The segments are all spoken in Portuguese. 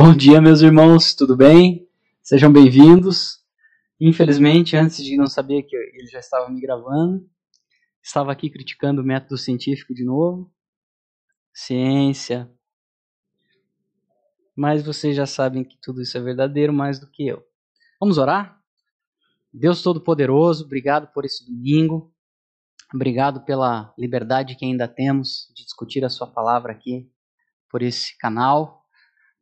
Bom dia, meus irmãos, tudo bem? Sejam bem-vindos. Infelizmente, antes de não saber que ele já estava me gravando, estava aqui criticando o método científico de novo. Ciência. Mas vocês já sabem que tudo isso é verdadeiro mais do que eu. Vamos orar? Deus Todo-Poderoso, obrigado por esse domingo. Obrigado pela liberdade que ainda temos de discutir a Sua palavra aqui por esse canal.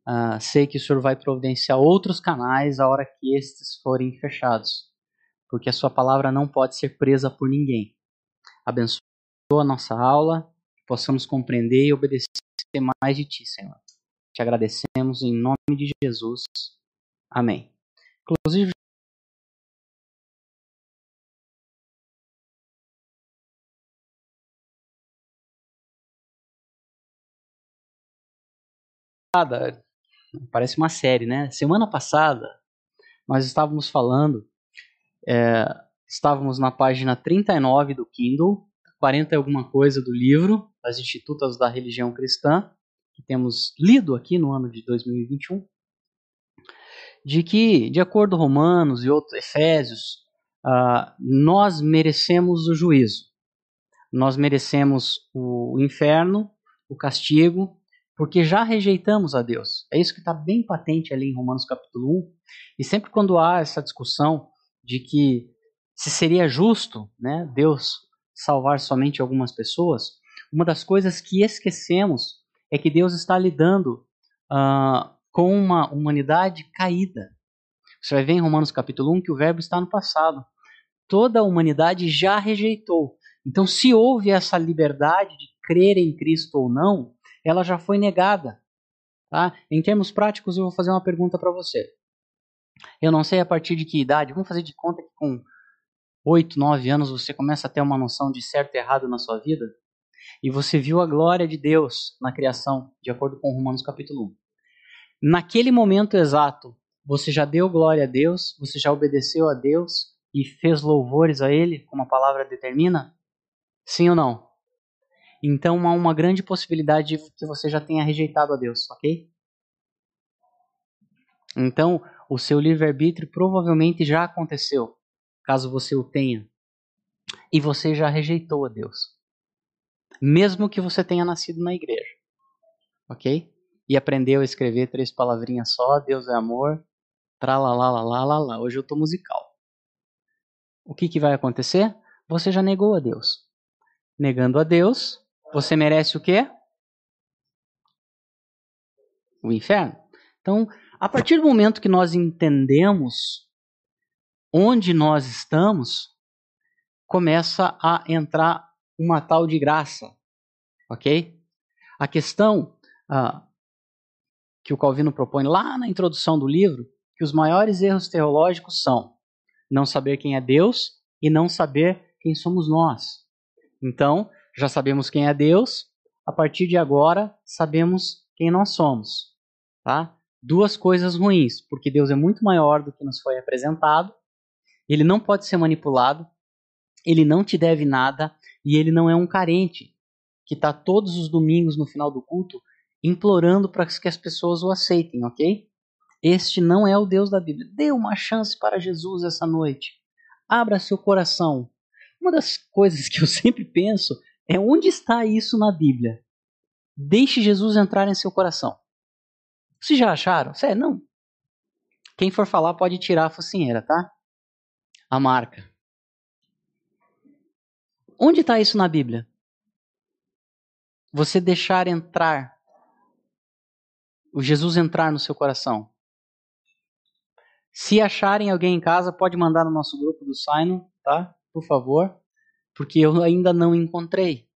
Uh, sei que o Senhor vai providenciar outros canais a hora que estes forem fechados, porque a Sua palavra não pode ser presa por ninguém. Abençoa a nossa aula, que possamos compreender e obedecer mais de Ti, Senhor. Te agradecemos em nome de Jesus. Amém. Inclusive, Parece uma série, né? Semana passada, nós estávamos falando, é, estávamos na página 39 do Kindle, 40 e alguma coisa do livro, As Institutas da Religião Cristã, que temos lido aqui no ano de 2021, de que, de acordo com Romanos e outros Efésios, uh, nós merecemos o juízo. Nós merecemos o inferno, o castigo, porque já rejeitamos a Deus. É isso que está bem patente ali em Romanos capítulo 1. E sempre quando há essa discussão de que se seria justo né, Deus salvar somente algumas pessoas, uma das coisas que esquecemos é que Deus está lidando uh, com uma humanidade caída. Você vai ver em Romanos capítulo 1 que o verbo está no passado. Toda a humanidade já rejeitou. Então, se houve essa liberdade de crer em Cristo ou não, ela já foi negada. Tá? Em termos práticos, eu vou fazer uma pergunta para você. Eu não sei a partir de que idade, vamos fazer de conta que com 8, 9 anos você começa a ter uma noção de certo e errado na sua vida, e você viu a glória de Deus na criação, de acordo com Romanos capítulo 1. Naquele momento exato, você já deu glória a Deus, você já obedeceu a Deus e fez louvores a Ele, como a palavra determina? Sim ou não? Então há uma grande possibilidade de que você já tenha rejeitado a Deus, ok? Então, o seu livre-arbítrio provavelmente já aconteceu, caso você o tenha. E você já rejeitou a Deus. Mesmo que você tenha nascido na igreja. Ok? E aprendeu a escrever três palavrinhas só, Deus é amor, tralalalala, hoje eu tô musical. O que, que vai acontecer? Você já negou a Deus. Negando a Deus, você merece o quê? O inferno. Então, a partir do momento que nós entendemos onde nós estamos, começa a entrar uma tal de graça, ok? A questão ah, que o Calvino propõe lá na introdução do livro, que os maiores erros teológicos são não saber quem é Deus e não saber quem somos nós. Então, já sabemos quem é Deus, a partir de agora sabemos quem nós somos. Tá? Duas coisas ruins, porque Deus é muito maior do que nos foi apresentado, ele não pode ser manipulado, ele não te deve nada e ele não é um carente que está todos os domingos no final do culto implorando para que as pessoas o aceitem, ok? Este não é o Deus da Bíblia. Dê uma chance para Jesus essa noite. Abra seu coração. Uma das coisas que eu sempre penso é onde está isso na Bíblia? Deixe Jesus entrar em seu coração. Vocês já acharam? Sério, não. Quem for falar pode tirar a focinheira, tá? A marca. Onde está isso na Bíblia? Você deixar entrar, o Jesus entrar no seu coração. Se acharem alguém em casa, pode mandar no nosso grupo do Sino, tá? Por favor porque eu ainda não encontrei.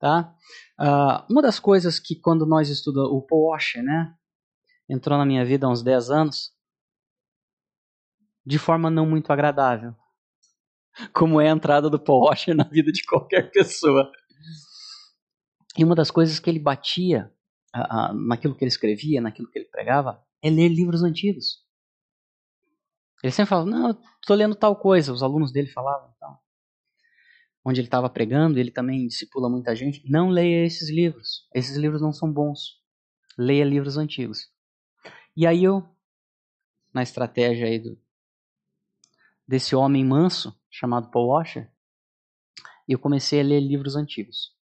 Tá? Uh, uma das coisas que quando nós estudamos, o Paul Washer, né, entrou na minha vida há uns 10 anos, de forma não muito agradável, como é a entrada do Paul Washer na vida de qualquer pessoa. E uma das coisas que ele batia uh, uh, naquilo que ele escrevia, naquilo que ele pregava, é ler livros antigos. Ele sempre falava, não, estou lendo tal coisa, os alunos dele falavam. Então onde ele estava pregando, ele também discipula muita gente, não leia esses livros. Esses livros não são bons. Leia livros antigos. E aí eu, na estratégia aí do, desse homem manso chamado Paul Washer, eu comecei a ler livros antigos.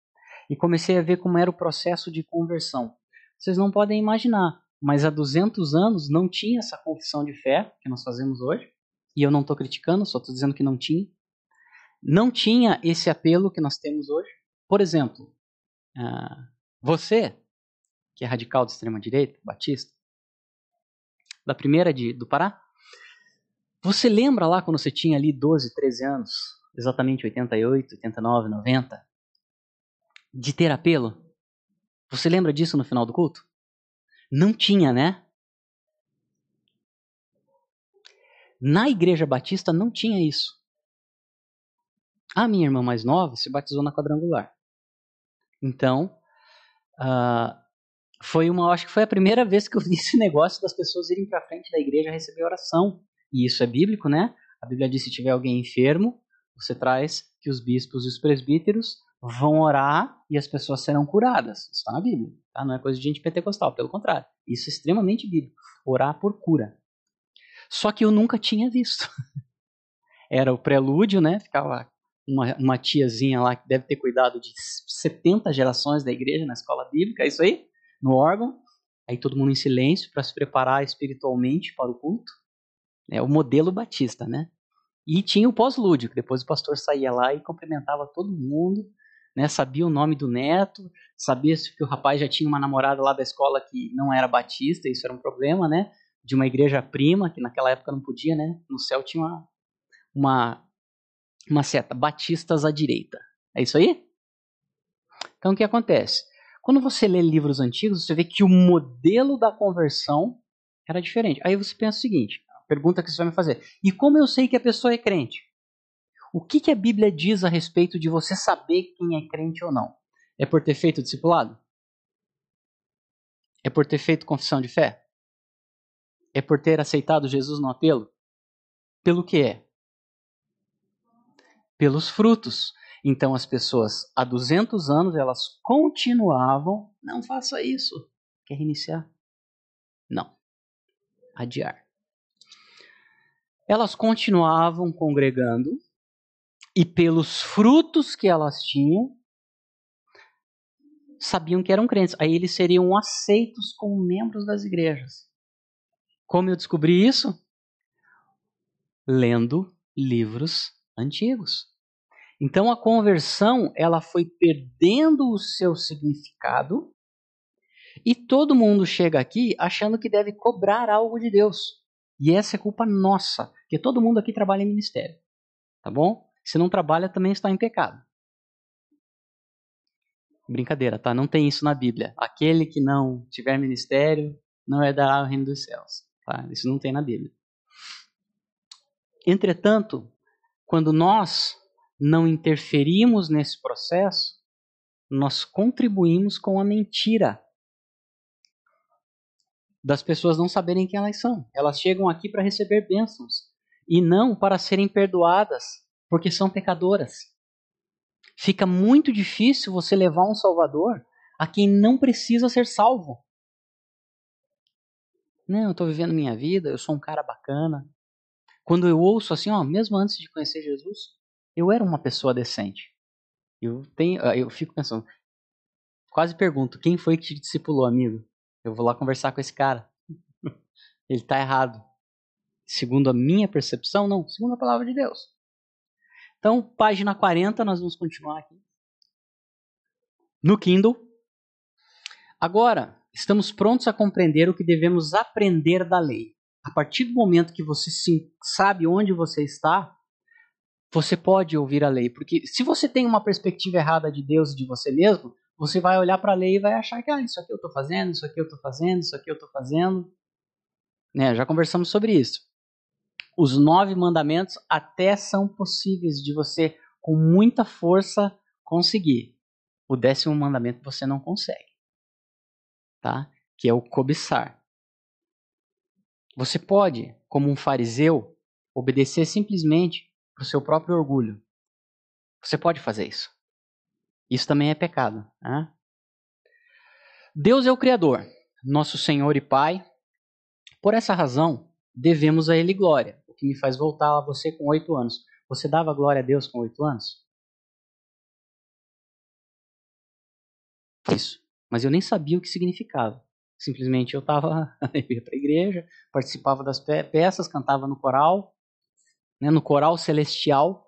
E comecei a ver como era o processo de conversão. Vocês não podem imaginar, mas há 200 anos não tinha essa confissão de fé que nós fazemos hoje. E eu não estou criticando, só estou dizendo que não tinha. Não tinha esse apelo que nós temos hoje. Por exemplo, uh, você, que é radical de extrema-direita, batista, da primeira de, do Pará, você lembra lá quando você tinha ali 12, 13 anos, exatamente 88, 89, 90, de ter apelo? Você lembra disso no final do culto? Não tinha, né? Na igreja batista não tinha isso. A minha irmã mais nova se batizou na quadrangular. Então, uh, foi uma, acho que foi a primeira vez que eu vi esse negócio das pessoas irem para frente da igreja receber oração. E isso é bíblico, né? A Bíblia diz: se tiver alguém enfermo, você traz que os bispos e os presbíteros vão orar e as pessoas serão curadas. Isso está na Bíblia, tá? Não é coisa de gente pentecostal, pelo contrário. Isso é extremamente bíblico. Orar por cura. Só que eu nunca tinha visto. Era o prelúdio, né? Ficava uma, uma tiazinha lá que deve ter cuidado de 70 gerações da igreja na escola bíblica, é isso aí? No órgão. Aí todo mundo em silêncio para se preparar espiritualmente para o culto. É o modelo batista, né? E tinha o pós-lúdico, depois o pastor saía lá e cumprimentava todo mundo, né? Sabia o nome do neto, sabia que o rapaz já tinha uma namorada lá da escola que não era batista, isso era um problema, né? De uma igreja prima, que naquela época não podia, né? No céu tinha uma, uma, uma seta, batistas à direita. É isso aí? Então o que acontece? Quando você lê livros antigos, você vê que o modelo da conversão era diferente. Aí você pensa o seguinte: pergunta que você vai me fazer. E como eu sei que a pessoa é crente? O que, que a Bíblia diz a respeito de você saber quem é crente ou não? É por ter feito discipulado? É por ter feito confissão de fé? É por ter aceitado Jesus no apelo? Pelo que é? Pelos frutos. Então as pessoas há 200 anos elas continuavam, não faça isso. Quer reiniciar? Não. Adiar elas continuavam congregando e pelos frutos que elas tinham, sabiam que eram crentes. Aí eles seriam aceitos como membros das igrejas. Como eu descobri isso? Lendo livros antigos. Então a conversão, ela foi perdendo o seu significado e todo mundo chega aqui achando que deve cobrar algo de Deus. E essa é culpa nossa, porque todo mundo aqui trabalha em ministério. Tá bom? Se não trabalha, também está em pecado. Brincadeira, tá? Não tem isso na Bíblia. Aquele que não tiver ministério não herdará o reino dos céus. Tá? Isso não tem na Bíblia. Entretanto, quando nós não interferimos nesse processo, nós contribuímos com a mentira das pessoas não saberem quem elas são. Elas chegam aqui para receber bênçãos e não para serem perdoadas, porque são pecadoras. Fica muito difícil você levar um Salvador a quem não precisa ser salvo. Não, eu estou vivendo minha vida, eu sou um cara bacana. Quando eu ouço assim, ó, mesmo antes de conhecer Jesus, eu era uma pessoa decente. Eu tenho, eu fico pensando, quase pergunto, quem foi que te discipulou, amigo? Eu vou lá conversar com esse cara. Ele está errado. Segundo a minha percepção, não. Segundo a palavra de Deus. Então, página 40, nós vamos continuar aqui. No Kindle. Agora, estamos prontos a compreender o que devemos aprender da lei. A partir do momento que você sabe onde você está, você pode ouvir a lei. Porque se você tem uma perspectiva errada de Deus e de você mesmo, você vai olhar para a lei e vai achar que ah, isso aqui eu estou fazendo, isso aqui eu estou fazendo, isso aqui eu estou fazendo. Né, já conversamos sobre isso. Os nove mandamentos até são possíveis de você, com muita força, conseguir. O décimo mandamento você não consegue. Tá? Que é o cobiçar. Você pode, como um fariseu, obedecer simplesmente para o seu próprio orgulho. Você pode fazer isso. Isso também é pecado. Né? Deus é o Criador, nosso Senhor e Pai, Por essa razão, devemos a Ele glória, o que me faz voltar a você com oito anos. Você dava glória a Deus com oito anos? Isso. Mas eu nem sabia o que significava. Simplesmente eu estava, ia para a igreja, participava das peças, cantava no coral, né, no coral celestial.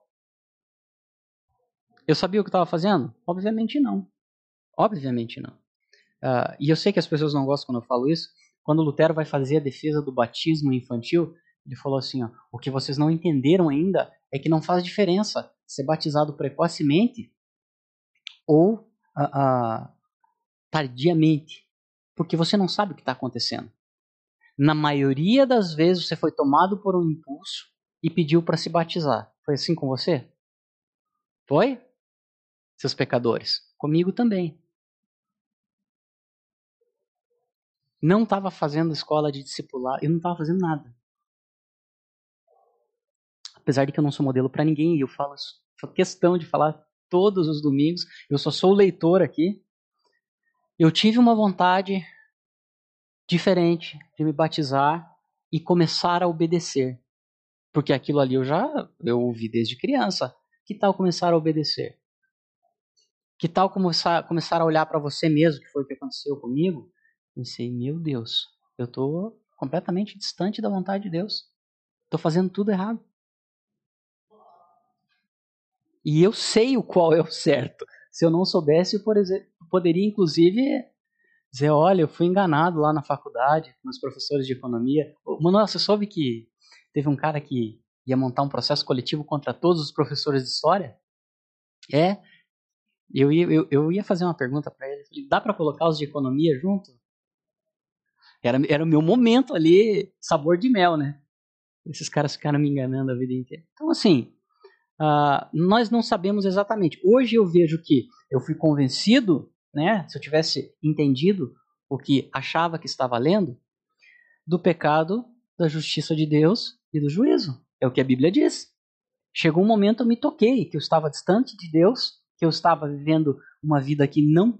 Eu sabia o que estava fazendo? Obviamente não. Obviamente não. Uh, e eu sei que as pessoas não gostam quando eu falo isso. Quando Lutero vai fazer a defesa do batismo infantil, ele falou assim: ó, o que vocês não entenderam ainda é que não faz diferença ser batizado precocemente ou uh, uh, tardiamente, porque você não sabe o que está acontecendo. Na maioria das vezes você foi tomado por um impulso e pediu para se batizar. Foi assim com você? Foi? Seus pecadores. Comigo também. Não estava fazendo escola de discipular, eu não estava fazendo nada. Apesar de que eu não sou modelo para ninguém, eu falo questão de falar todos os domingos, eu só sou leitor aqui. Eu tive uma vontade diferente de me batizar e começar a obedecer. Porque aquilo ali eu já eu ouvi desde criança. Que tal começar a obedecer? Que tal começar, começar a olhar para você mesmo, que foi o que aconteceu comigo? Pensei, meu Deus, eu estou completamente distante da vontade de Deus. Estou fazendo tudo errado. E eu sei o qual é o certo. Se eu não soubesse, por exemplo, poderia inclusive dizer, olha, eu fui enganado lá na faculdade, com os professores de economia. Manuel, você soube que teve um cara que ia montar um processo coletivo contra todos os professores de história? É. Eu ia, eu, eu ia fazer uma pergunta para ele. Falei, dá para colocar os de economia junto? Era, era o meu momento ali, sabor de mel, né? Esses caras ficaram me enganando a vida inteira. Então, assim, uh, nós não sabemos exatamente. Hoje eu vejo que eu fui convencido, né? Se eu tivesse entendido o que achava que estava lendo, do pecado, da justiça de Deus e do juízo. É o que a Bíblia diz. Chegou um momento eu me toquei que eu estava distante de Deus, que eu estava vivendo uma vida que não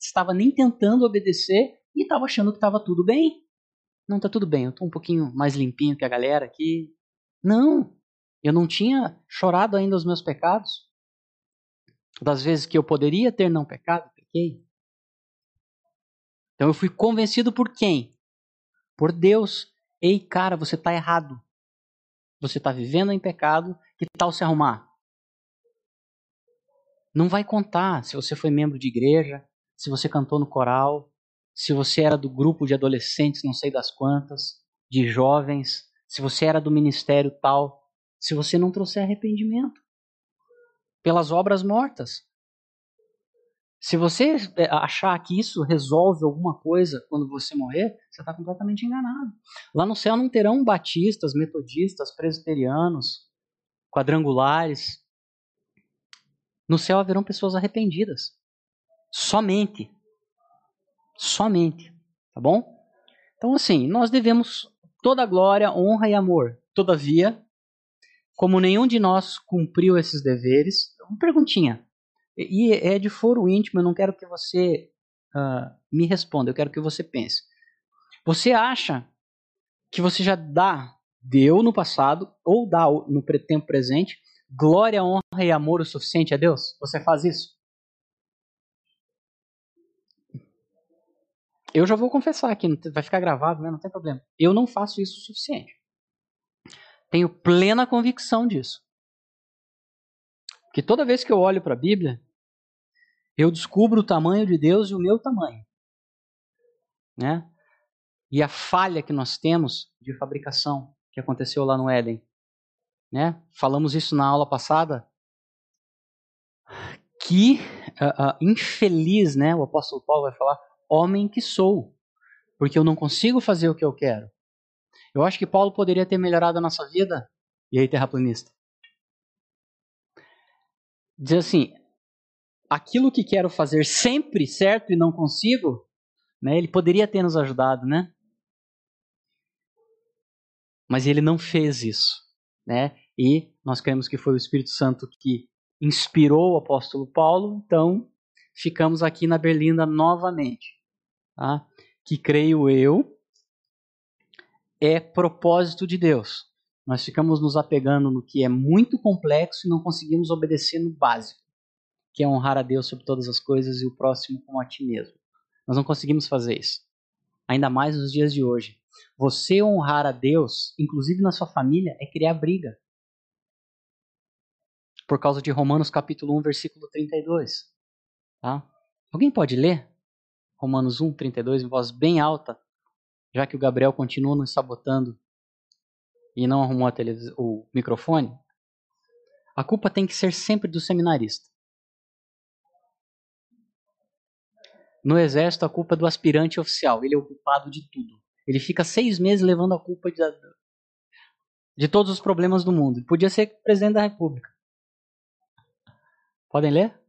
estava nem tentando obedecer e estava achando que estava tudo bem. Não está tudo bem, eu estou um pouquinho mais limpinho que a galera aqui. Não, eu não tinha chorado ainda os meus pecados. Das vezes que eu poderia ter não pecado, Então eu fui convencido por quem? Por Deus. Ei, cara, você está errado. Você está vivendo em pecado. Que tal se arrumar? Não vai contar se você foi membro de igreja, se você cantou no coral, se você era do grupo de adolescentes, não sei das quantas, de jovens, se você era do ministério tal, se você não trouxer arrependimento pelas obras mortas. Se você é, achar que isso resolve alguma coisa quando você morrer, você está completamente enganado. Lá no céu não terão batistas, metodistas, presbiterianos, quadrangulares. No céu haverão pessoas arrependidas. Somente somente, tá bom? Então assim, nós devemos toda glória, honra e amor. Todavia, como nenhum de nós cumpriu esses deveres, uma perguntinha. E é de foro íntimo, eu não quero que você uh, me responda, eu quero que você pense. Você acha que você já dá, deu no passado, ou dá no tempo presente, glória, honra e amor o suficiente a Deus? Você faz isso? Eu já vou confessar aqui, vai ficar gravado, né? não tem problema. Eu não faço isso o suficiente. Tenho plena convicção disso. Que toda vez que eu olho para a Bíblia, eu descubro o tamanho de Deus e o meu tamanho. Né? E a falha que nós temos de fabricação que aconteceu lá no Éden. Né? Falamos isso na aula passada. Que uh, uh, infeliz, né? O apóstolo Paulo vai falar, homem que sou, porque eu não consigo fazer o que eu quero. Eu acho que Paulo poderia ter melhorado a nossa vida. E aí, terraplanista? Diz assim: aquilo que quero fazer sempre certo e não consigo, né, ele poderia ter nos ajudado, né? Mas ele não fez isso, né? E nós cremos que foi o Espírito Santo que inspirou o apóstolo Paulo, então ficamos aqui na Berlinda novamente, tá? que creio eu é propósito de Deus. Nós ficamos nos apegando no que é muito complexo e não conseguimos obedecer no básico, que é honrar a Deus sobre todas as coisas e o próximo como a ti mesmo. Nós não conseguimos fazer isso. Ainda mais nos dias de hoje. Você honrar a Deus, inclusive na sua família, é criar briga. Por causa de Romanos capítulo 1, versículo 32. Tá? Alguém pode ler? Romanos 1, 32, em voz bem alta, já que o Gabriel continua nos sabotando e não arrumou o microfone. A culpa tem que ser sempre do seminarista. No exército, a culpa é do aspirante oficial. Ele é o culpado de tudo. Ele fica seis meses levando a culpa de, de todos os problemas do mundo. Ele podia ser presidente da república. Podem ler?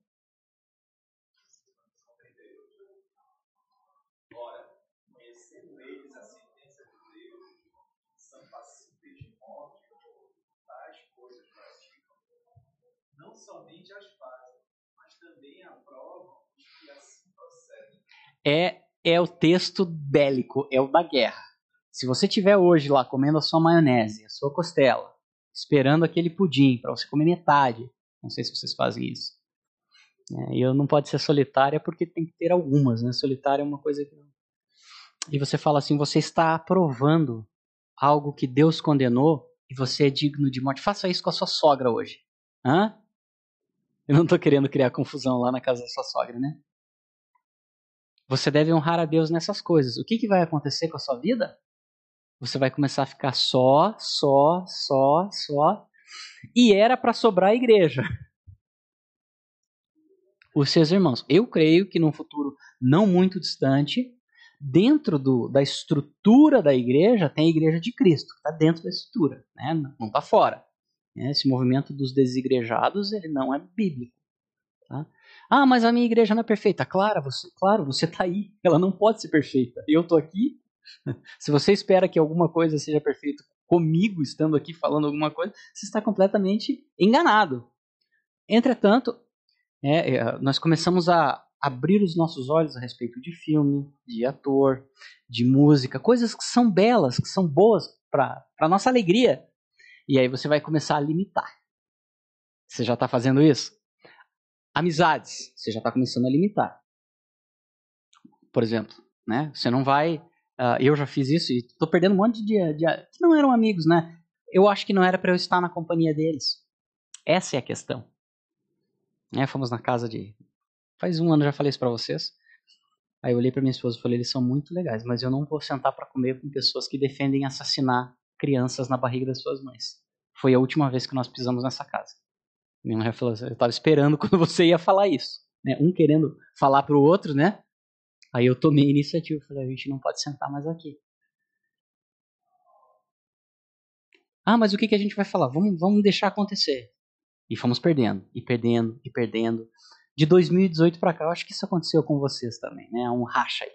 É, é o texto bélico, é o da guerra. Se você tiver hoje lá comendo a sua maionese, a sua costela, esperando aquele pudim para você comer metade, não sei se vocês fazem isso. É, e eu não pode ser solitária porque tem que ter algumas, né? Solitária é uma coisa que e você fala assim, você está aprovando algo que Deus condenou e você é digno de morte. Faça isso com a sua sogra hoje. Hã? Eu não estou querendo criar confusão lá na casa da sua sogra, né? Você deve honrar a Deus nessas coisas. O que, que vai acontecer com a sua vida? Você vai começar a ficar só, só, só, só. E era para sobrar a igreja. Os seus irmãos. Eu creio que num futuro não muito distante, dentro do, da estrutura da igreja, tem a igreja de Cristo, que está dentro da estrutura, né? não está fora. Esse movimento dos desigrejados ele não é bíblico. Ah, mas a minha igreja não é perfeita. Claro, você, claro, você está aí. Ela não pode ser perfeita. Eu estou aqui. Se você espera que alguma coisa seja perfeita comigo estando aqui falando alguma coisa, você está completamente enganado. Entretanto, é, é, nós começamos a abrir os nossos olhos a respeito de filme, de ator, de música, coisas que são belas, que são boas para a nossa alegria. E aí você vai começar a limitar. Você já está fazendo isso? Amizades, você já está começando a limitar. Por exemplo, né? Você não vai. Uh, eu já fiz isso e estou perdendo um monte de, de, que não eram amigos, né? Eu acho que não era para eu estar na companhia deles. Essa é a questão. É, fomos na casa de. Faz um ano já falei isso para vocês. Aí eu olhei para minha esposa e falei: eles são muito legais, mas eu não vou sentar para comer com pessoas que defendem assassinar crianças na barriga das suas mães. Foi a última vez que nós pisamos nessa casa. Minha mulher falou assim, eu estava esperando quando você ia falar isso. Né? Um querendo falar para o outro, né? Aí eu tomei a iniciativa. Falei, a gente não pode sentar mais aqui. Ah, mas o que, que a gente vai falar? Vamos, vamos deixar acontecer. E fomos perdendo, e perdendo, e perdendo. De 2018 para cá, eu acho que isso aconteceu com vocês também, né? Um racha aí.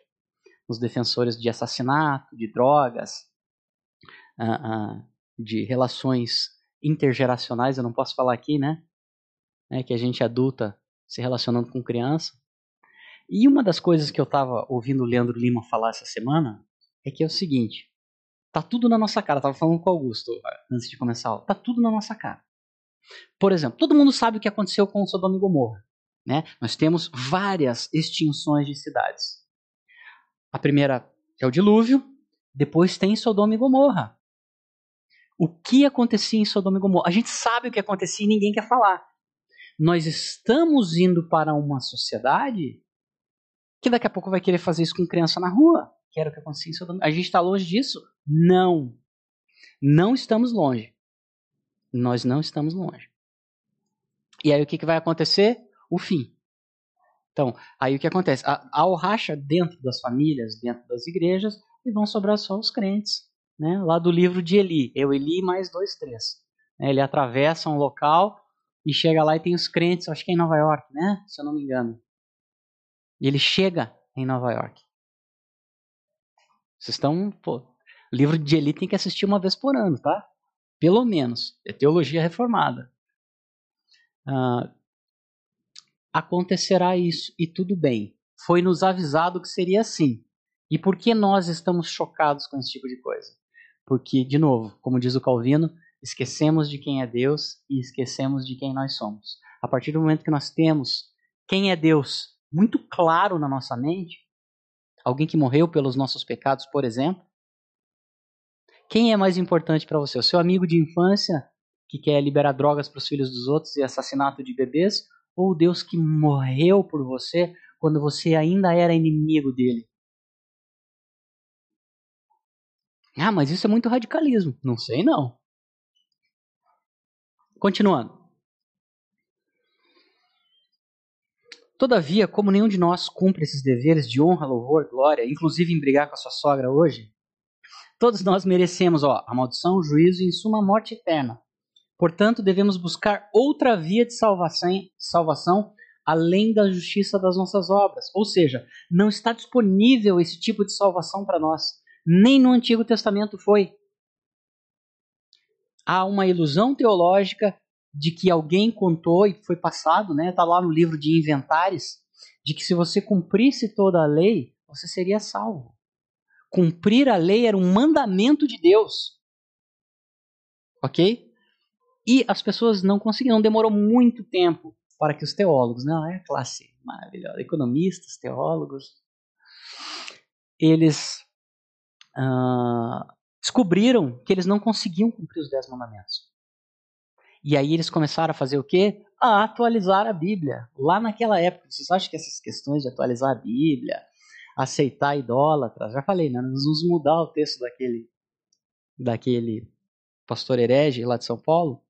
Os defensores de assassinato, de drogas, uh, uh, de relações intergeracionais, eu não posso falar aqui, né? Né, que a gente adulta se relacionando com criança. E uma das coisas que eu estava ouvindo o Leandro Lima falar essa semana é que é o seguinte: tá tudo na nossa cara. Tava falando com o Augusto antes de começar a aula. Tá tudo na nossa cara. Por exemplo, todo mundo sabe o que aconteceu com o Sodoma e Gomorra. Né? Nós temos várias extinções de cidades. A primeira é o dilúvio, depois tem Sodoma e Gomorra. O que acontecia em Sodoma e Gomorra? A gente sabe o que acontecia e ninguém quer falar nós estamos indo para uma sociedade que daqui a pouco vai querer fazer isso com criança na rua. Que era o que acontecia em. A gente está longe disso? Não. Não estamos longe. Nós não estamos longe. E aí o que, que vai acontecer? O fim. Então, aí o que acontece? Há o racha dentro das famílias, dentro das igrejas, e vão sobrar só os crentes. Né? Lá do livro de Eli. Eu, Eli, mais dois, três. Ele atravessa um local e chega lá e tem os crentes, acho que é em Nova York, né? Se eu não me engano. E ele chega em Nova York. Vocês estão. Pô, livro de Eli tem que assistir uma vez por ano, tá? Pelo menos. É teologia reformada. Ah, acontecerá isso e tudo bem. Foi nos avisado que seria assim. E por que nós estamos chocados com esse tipo de coisa? Porque, de novo, como diz o Calvino, esquecemos de quem é Deus e esquecemos de quem nós somos. A partir do momento que nós temos quem é Deus muito claro na nossa mente, alguém que morreu pelos nossos pecados, por exemplo, quem é mais importante para você? O seu amigo de infância que quer liberar drogas para os filhos dos outros e assassinato de bebês? Ou o Deus que morreu por você quando você ainda era inimigo dele? Ah, mas isso é muito radicalismo. Não sei não. Continuando. Todavia, como nenhum de nós cumpre esses deveres de honra, louvor, glória, inclusive em brigar com a sua sogra hoje, todos nós merecemos ó, a maldição, o juízo e, em suma, a morte eterna. Portanto, devemos buscar outra via de salvação, salvação além da justiça das nossas obras. Ou seja, não está disponível esse tipo de salvação para nós. Nem no Antigo Testamento foi. Há uma ilusão teológica de que alguém contou e foi passado, né? Está lá no livro de Inventares, de que se você cumprisse toda a lei, você seria salvo. Cumprir a lei era um mandamento de Deus. Ok? E as pessoas não conseguiram, demorou muito tempo para que os teólogos, não é a classe maravilhosa, economistas, teólogos, eles uh, descobriram que eles não conseguiam cumprir os dez mandamentos. E aí eles começaram a fazer o quê? A atualizar a Bíblia. Lá naquela época, vocês acham que essas questões de atualizar a Bíblia, aceitar idólatras, já falei, né? Nós vamos mudar o texto daquele, daquele pastor herege lá de São Paulo,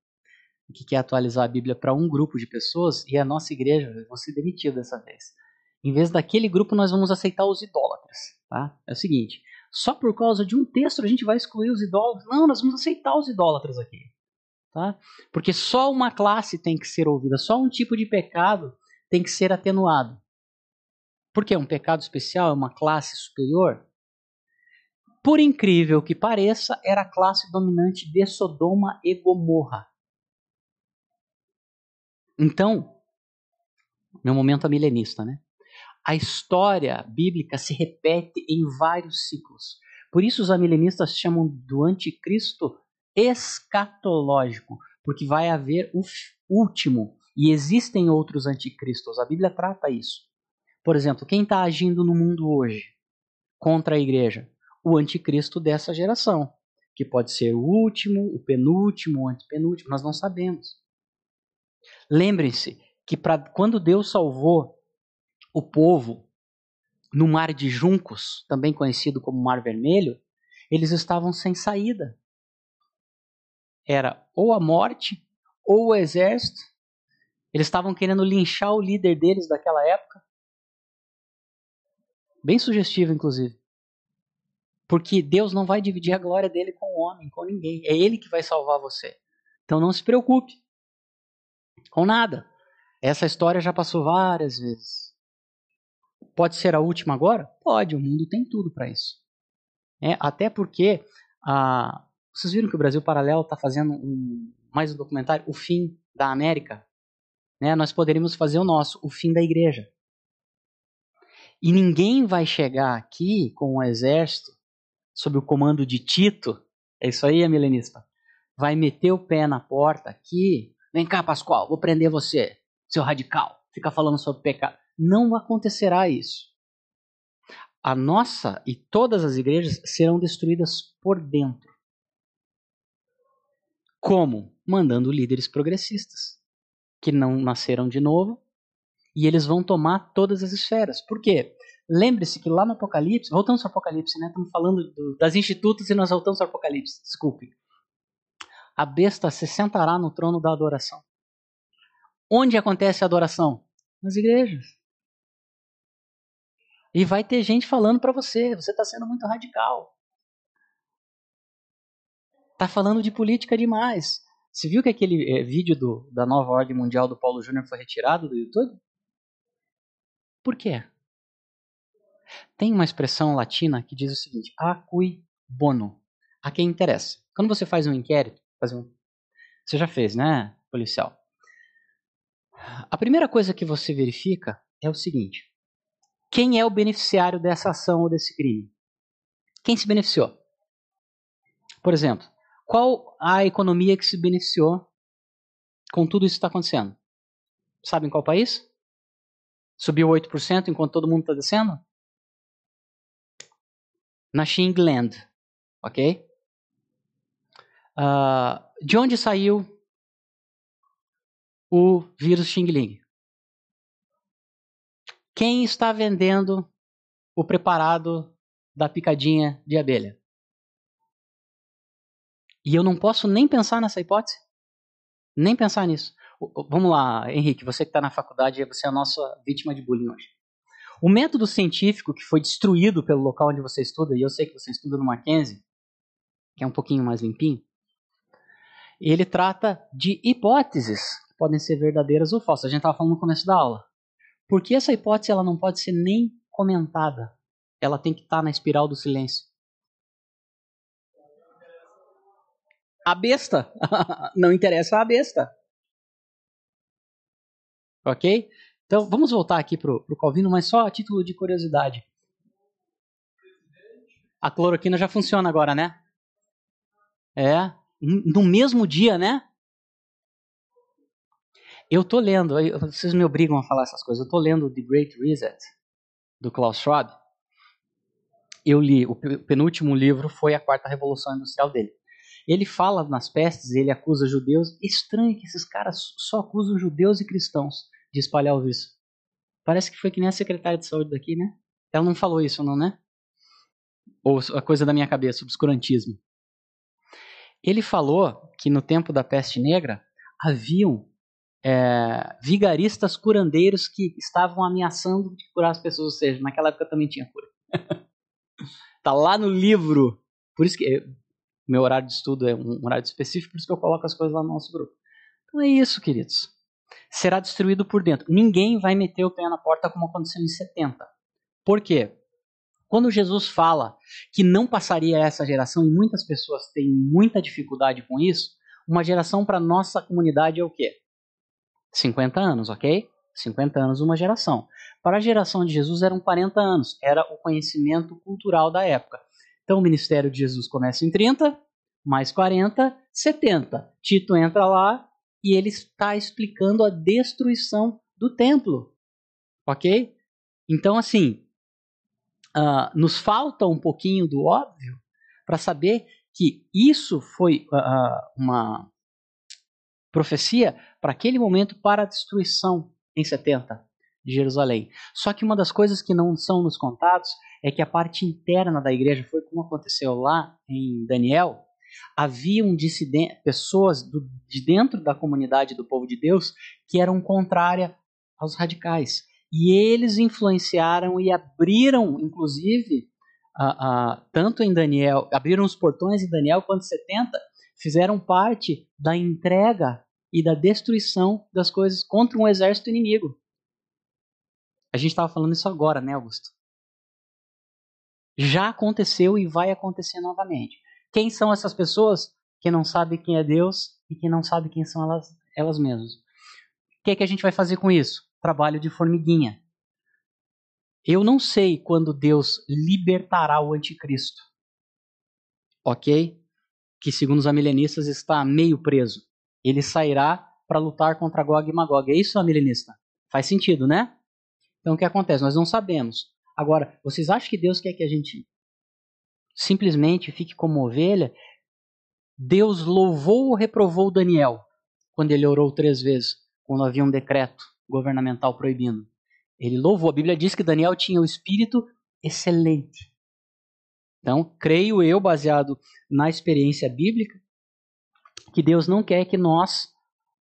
que quer atualizar a Bíblia para um grupo de pessoas, e a nossa igreja, eu vou ser demitido dessa vez. Em vez daquele grupo, nós vamos aceitar os idólatras. Tá? É o seguinte: só por causa de um texto a gente vai excluir os idólatras. Não, nós vamos aceitar os idólatras aqui. Tá? Porque só uma classe tem que ser ouvida, só um tipo de pecado tem que ser atenuado. Porque um pecado especial é uma classe superior? Por incrível que pareça, era a classe dominante de Sodoma e Gomorra. Então, meu momento milenista, né? A história bíblica se repete em vários ciclos. Por isso os amilenistas chamam do anticristo escatológico, porque vai haver o último e existem outros anticristos. A Bíblia trata isso. Por exemplo, quem está agindo no mundo hoje contra a igreja? O anticristo dessa geração, que pode ser o último, o penúltimo, o antepenúltimo, nós não sabemos. Lembrem-se que pra, quando Deus salvou o povo no Mar de Juncos, também conhecido como Mar Vermelho, eles estavam sem saída era ou a morte ou o exército. Eles estavam querendo linchar o líder deles daquela época. Bem sugestivo, inclusive. Porque Deus não vai dividir a glória dele com o homem, com ninguém. É ele que vai salvar você. Então não se preocupe com nada. Essa história já passou várias vezes. Pode ser a última agora? Pode, o mundo tem tudo para isso. É, até porque a, vocês viram que o Brasil Paralelo está fazendo um, mais um documentário, O Fim da América? Né? Nós poderíamos fazer o nosso, O Fim da Igreja. E ninguém vai chegar aqui com um exército sob o comando de Tito, é isso aí, milenista, vai meter o pé na porta aqui, vem cá, Pascoal, vou prender você, seu radical, fica falando sobre pecado. Não acontecerá isso. A nossa e todas as igrejas serão destruídas por dentro. Como? Mandando líderes progressistas, que não nasceram de novo, e eles vão tomar todas as esferas. Por quê? Lembre-se que lá no Apocalipse, voltamos ao Apocalipse, né? Estamos falando do, das institutos e nós voltamos ao Apocalipse, desculpe. A besta se sentará no trono da adoração. Onde acontece a adoração? Nas igrejas. E vai ter gente falando para você, você está sendo muito radical. Tá falando de política demais. Você viu que aquele é, vídeo do, da nova ordem mundial do Paulo Júnior foi retirado do YouTube? Por quê? Tem uma expressão latina que diz o seguinte: a cui bono, a quem interessa. Quando você faz um inquérito, faz um, você já fez, né, policial? A primeira coisa que você verifica é o seguinte: quem é o beneficiário dessa ação ou desse crime? Quem se beneficiou? Por exemplo, qual a economia que se beneficiou com tudo isso que está acontecendo? Sabe em qual país? Subiu 8% enquanto todo mundo está descendo? Na Xingland, ok? Uh, de onde saiu o vírus Xingling? Quem está vendendo o preparado da picadinha de abelha? E eu não posso nem pensar nessa hipótese. Nem pensar nisso. Vamos lá, Henrique, você que está na faculdade, você é a nossa vítima de bullying hoje. O método científico que foi destruído pelo local onde você estuda, e eu sei que você estuda no Mackenzie, que é um pouquinho mais limpinho, ele trata de hipóteses que podem ser verdadeiras ou falsas. A gente estava falando no começo da aula. Porque essa hipótese ela não pode ser nem comentada. Ela tem que estar na espiral do silêncio. A besta. não interessa a besta. Ok? Então, vamos voltar aqui para o Calvino, mas só a título de curiosidade. A cloroquina já funciona agora, né? É, no mesmo dia, né? Eu tô lendo, vocês me obrigam a falar essas coisas. Eu tô lendo The Great Reset do Klaus Schwab. Eu li o penúltimo livro foi a quarta revolução industrial dele. Ele fala nas pestes, ele acusa judeus. Estranho que esses caras só acusam judeus e cristãos de espalhar o vício. Parece que foi que nem a secretária de saúde daqui, né? Ela não falou isso, não, né? Ou a coisa da minha cabeça, obscurantismo. Ele falou que no tempo da peste negra haviam é, vigaristas curandeiros que estavam ameaçando de curar as pessoas, ou seja, naquela época também tinha cura. tá lá no livro. Por isso que eu, meu horário de estudo é um horário específico, por isso que eu coloco as coisas lá no nosso grupo. Então é isso, queridos. Será destruído por dentro. Ninguém vai meter o pé na porta como aconteceu em 70. Por quê? Quando Jesus fala que não passaria essa geração, e muitas pessoas têm muita dificuldade com isso, uma geração para nossa comunidade é o quê? 50 anos, ok? 50 anos uma geração. Para a geração de Jesus eram 40 anos, era o conhecimento cultural da época. Então o ministério de Jesus começa em 30, mais 40, 70. Tito entra lá e ele está explicando a destruição do templo, ok? Então, assim, uh, nos falta um pouquinho do óbvio para saber que isso foi uh, uma profecia para aquele momento para a destruição em 70 de Jerusalém. Só que uma das coisas que não são nos contados é que a parte interna da igreja foi como aconteceu lá em Daniel. Haviam pessoas do, de dentro da comunidade do povo de Deus que eram contrárias aos radicais. E eles influenciaram e abriram, inclusive, tanto em Daniel, abriram os portões em Daniel quanto 70, fizeram parte da entrega e da destruição das coisas contra um exército inimigo. A gente estava falando isso agora, né, Augusto? Já aconteceu e vai acontecer novamente. Quem são essas pessoas que não sabem quem é Deus e que não sabem quem são elas, elas mesmas? O que, é que a gente vai fazer com isso? trabalho de formiguinha. Eu não sei quando Deus libertará o anticristo. Ok? Que segundo os amilenistas está meio preso. Ele sairá para lutar contra Gog e Magog. É isso, amilenista? Faz sentido, né? Então o que acontece? Nós não sabemos. Agora, vocês acham que Deus quer que a gente simplesmente fique como ovelha? Deus louvou ou reprovou Daniel quando ele orou três vezes, quando havia um decreto governamental proibindo. Ele louvou. A Bíblia diz que Daniel tinha o espírito excelente. Então, creio eu, baseado na experiência bíblica, que Deus não quer que nós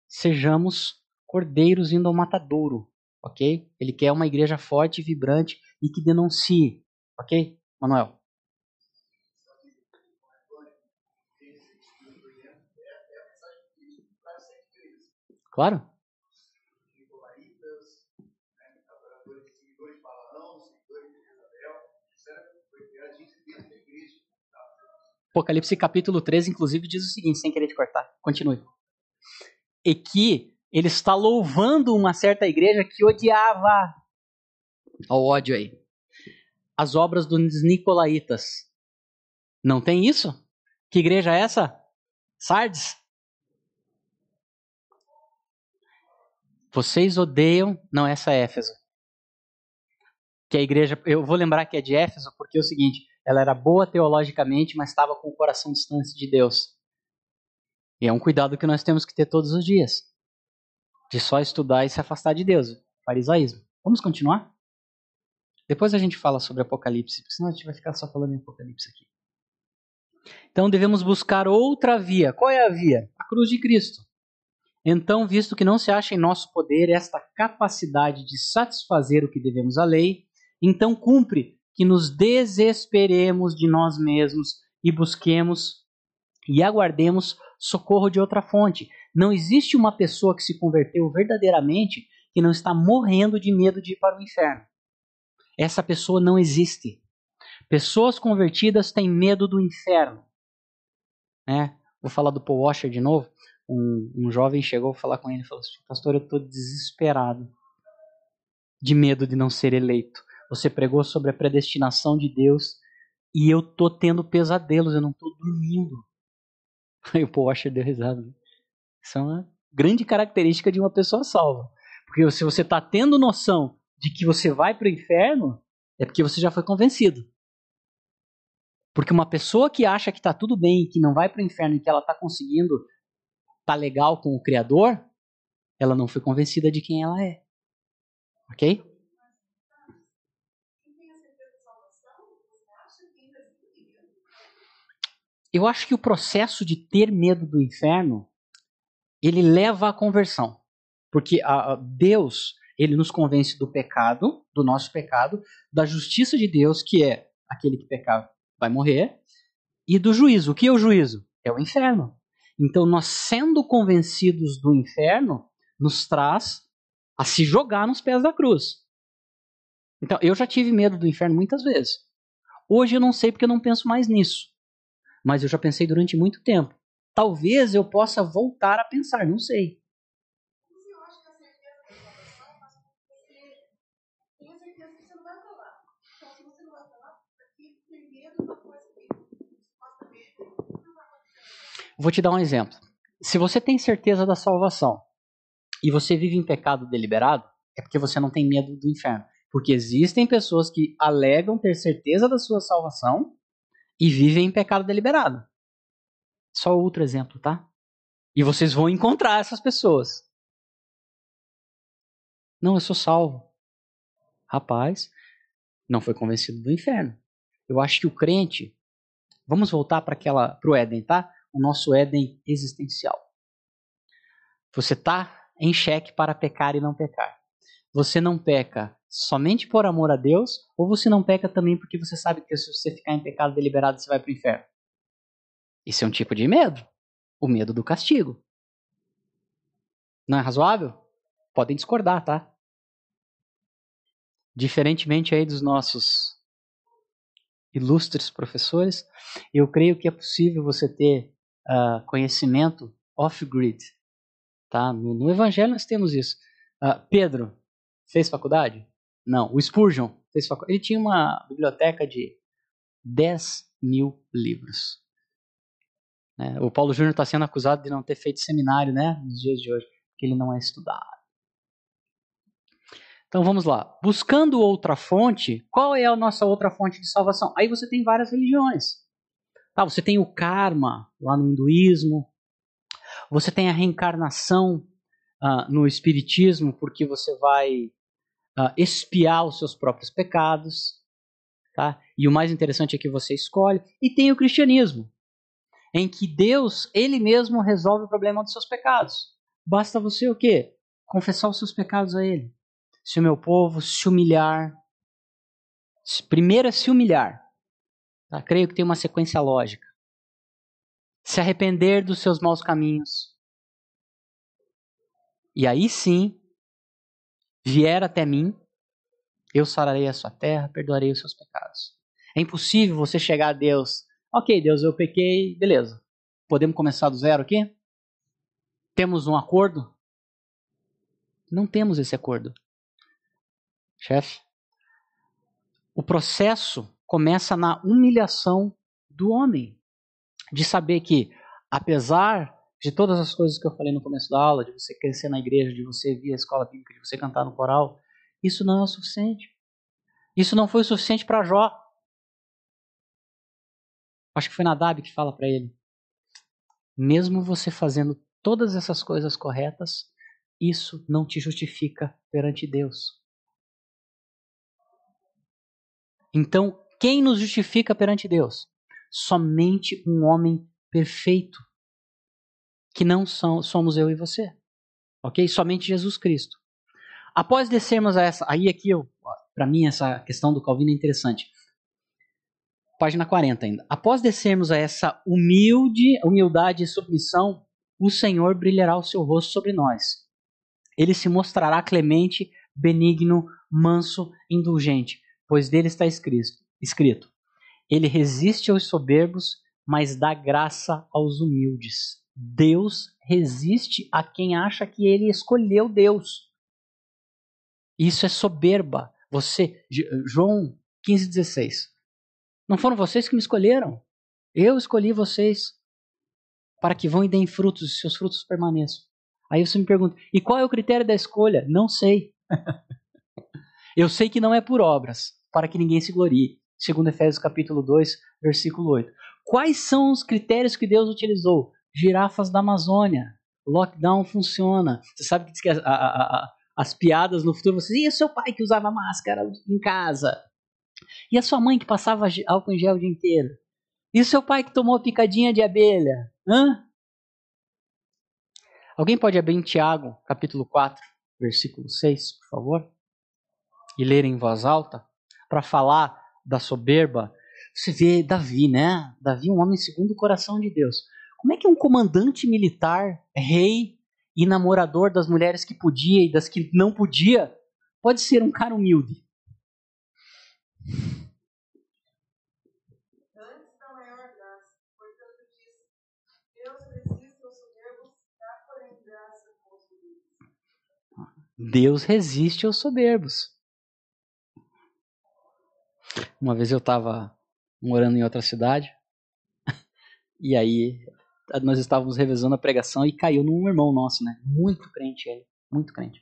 sejamos cordeiros indo ao matadouro, ok? Ele quer uma igreja forte, vibrante e que denuncie, ok, Manuel? Claro. Apocalipse capítulo 13, inclusive, diz o seguinte, sem querer te cortar. Continue. E que ele está louvando uma certa igreja que odiava. O ódio aí. As obras dos Nicolaitas. Não tem isso? Que igreja é essa? Sardes? Vocês odeiam. Não, essa é Éfeso. Que a igreja. Eu vou lembrar que é de Éfeso, porque é o seguinte: ela era boa teologicamente, mas estava com o coração distante de Deus. E é um cuidado que nós temos que ter todos os dias. De só estudar e se afastar de Deus. Farisaísmo. Vamos continuar? Depois a gente fala sobre Apocalipse, porque senão a gente vai ficar só falando em Apocalipse aqui. Então devemos buscar outra via. Qual é a via? A cruz de Cristo. Então, visto que não se acha em nosso poder esta capacidade de satisfazer o que devemos à lei, então cumpre que nos desesperemos de nós mesmos e busquemos e aguardemos socorro de outra fonte. Não existe uma pessoa que se converteu verdadeiramente que não está morrendo de medo de ir para o inferno. Essa pessoa não existe. Pessoas convertidas têm medo do inferno. É, vou falar do Paul Washer de novo um, um jovem chegou a falar com ele e falou assim: Pastor, eu estou desesperado, de medo de não ser eleito. Você pregou sobre a predestinação de Deus e eu estou tendo pesadelos, eu não estou dormindo. Aí o Paul Washer deu risada. Isso é uma grande característica de uma pessoa salva. Porque se você está tendo noção de que você vai para o inferno, é porque você já foi convencido. Porque uma pessoa que acha que está tudo bem, que não vai para o inferno e que ela está conseguindo tá legal com o Criador, ela não foi convencida de quem ela é. Ok? Eu acho que o processo de ter medo do inferno, ele leva à conversão. Porque a Deus, ele nos convence do pecado, do nosso pecado, da justiça de Deus, que é aquele que pecar vai morrer, e do juízo. O que é o juízo? É o inferno. Então, nós sendo convencidos do inferno, nos traz a se jogar nos pés da cruz. Então, eu já tive medo do inferno muitas vezes. Hoje eu não sei porque eu não penso mais nisso. Mas eu já pensei durante muito tempo. Talvez eu possa voltar a pensar, não sei. Vou te dar um exemplo. Se você tem certeza da salvação e você vive em pecado deliberado, é porque você não tem medo do inferno. Porque existem pessoas que alegam ter certeza da sua salvação e vivem em pecado deliberado. Só outro exemplo, tá? E vocês vão encontrar essas pessoas. Não, eu sou salvo. Rapaz, não foi convencido do inferno. Eu acho que o crente, vamos voltar para aquela pro Éden, tá? o nosso Éden existencial. Você está em xeque para pecar e não pecar. Você não peca somente por amor a Deus, ou você não peca também porque você sabe que se você ficar em pecado deliberado você vai para o inferno. Isso é um tipo de medo. O medo do castigo. Não é razoável? Podem discordar, tá? Diferentemente aí dos nossos ilustres professores, eu creio que é possível você ter uh, conhecimento off-grid. Tá? No, no, Evangelho nós temos isso. Uh, Pedro fez faculdade? Não. O Spurgeon. Ele tinha uma biblioteca de 10 mil livros. É, o Paulo Júnior está sendo acusado de não ter feito seminário né, nos dias de hoje, porque ele não é estudado. Então vamos lá. Buscando outra fonte, qual é a nossa outra fonte de salvação? Aí você tem várias religiões. Tá, você tem o karma lá no hinduísmo, você tem a reencarnação uh, no espiritismo, porque você vai uh, espiar os seus próprios pecados. Tá? E o mais interessante é que você escolhe. E tem o cristianismo, em que Deus, Ele mesmo, resolve o problema dos seus pecados. Basta você o quê? Confessar os seus pecados a Ele. Se o meu povo se humilhar, primeiro é se humilhar, Tá? Creio que tem uma sequência lógica. Se arrepender dos seus maus caminhos. E aí sim, vier até mim, eu sararei a sua terra, perdoarei os seus pecados. É impossível você chegar a Deus. Ok, Deus, eu pequei, beleza. Podemos começar do zero aqui? Temos um acordo? Não temos esse acordo. Chefe, o processo começa na humilhação do homem. de saber que, apesar de todas as coisas que eu falei no começo da aula, de você crescer na igreja, de você vir à escola bíblica, de você cantar no coral, isso não é o suficiente. Isso não foi o suficiente para Jó. Acho que foi Nadab que fala para ele: mesmo você fazendo todas essas coisas corretas, isso não te justifica perante Deus. Então, quem nos justifica perante Deus? Somente um homem perfeito, que não são, somos eu e você. Ok? Somente Jesus Cristo. Após descermos a essa. Aí aqui, para mim, essa questão do Calvino é interessante. Página 40 ainda. Após descermos a essa humilde, humildade e submissão, o Senhor brilhará o seu rosto sobre nós. Ele se mostrará clemente, benigno, manso, indulgente, pois dele está escrito: Ele resiste aos soberbos, mas dá graça aos humildes. Deus resiste a quem acha que ele escolheu Deus. Isso é soberba. Você, João 15,16. Não foram vocês que me escolheram. Eu escolhi vocês para que vão e deem frutos e seus frutos permaneçam. Aí você me pergunta, e qual é o critério da escolha? Não sei. Eu sei que não é por obras, para que ninguém se glorie. Segundo Efésios capítulo 2, versículo 8. Quais são os critérios que Deus utilizou? Girafas da Amazônia. Lockdown funciona. Você sabe que a, a, a, as piadas no futuro, você e o seu pai que usava máscara em casa? E a sua mãe que passava álcool em gel o dia inteiro? E o seu pai que tomou picadinha de abelha? Hã? Alguém pode abrir em Tiago, capítulo 4, versículo 6, por favor? E ler em voz alta? Para falar da soberba. Você vê Davi, né? Davi, um homem segundo o coração de Deus. Como é que um comandante militar, rei e namorador das mulheres que podia e das que não podia, pode ser um cara humilde? Deus resiste aos soberbos. Uma vez eu estava morando em outra cidade, e aí nós estávamos revezando a pregação e caiu num irmão nosso, né? Muito crente ele, muito crente.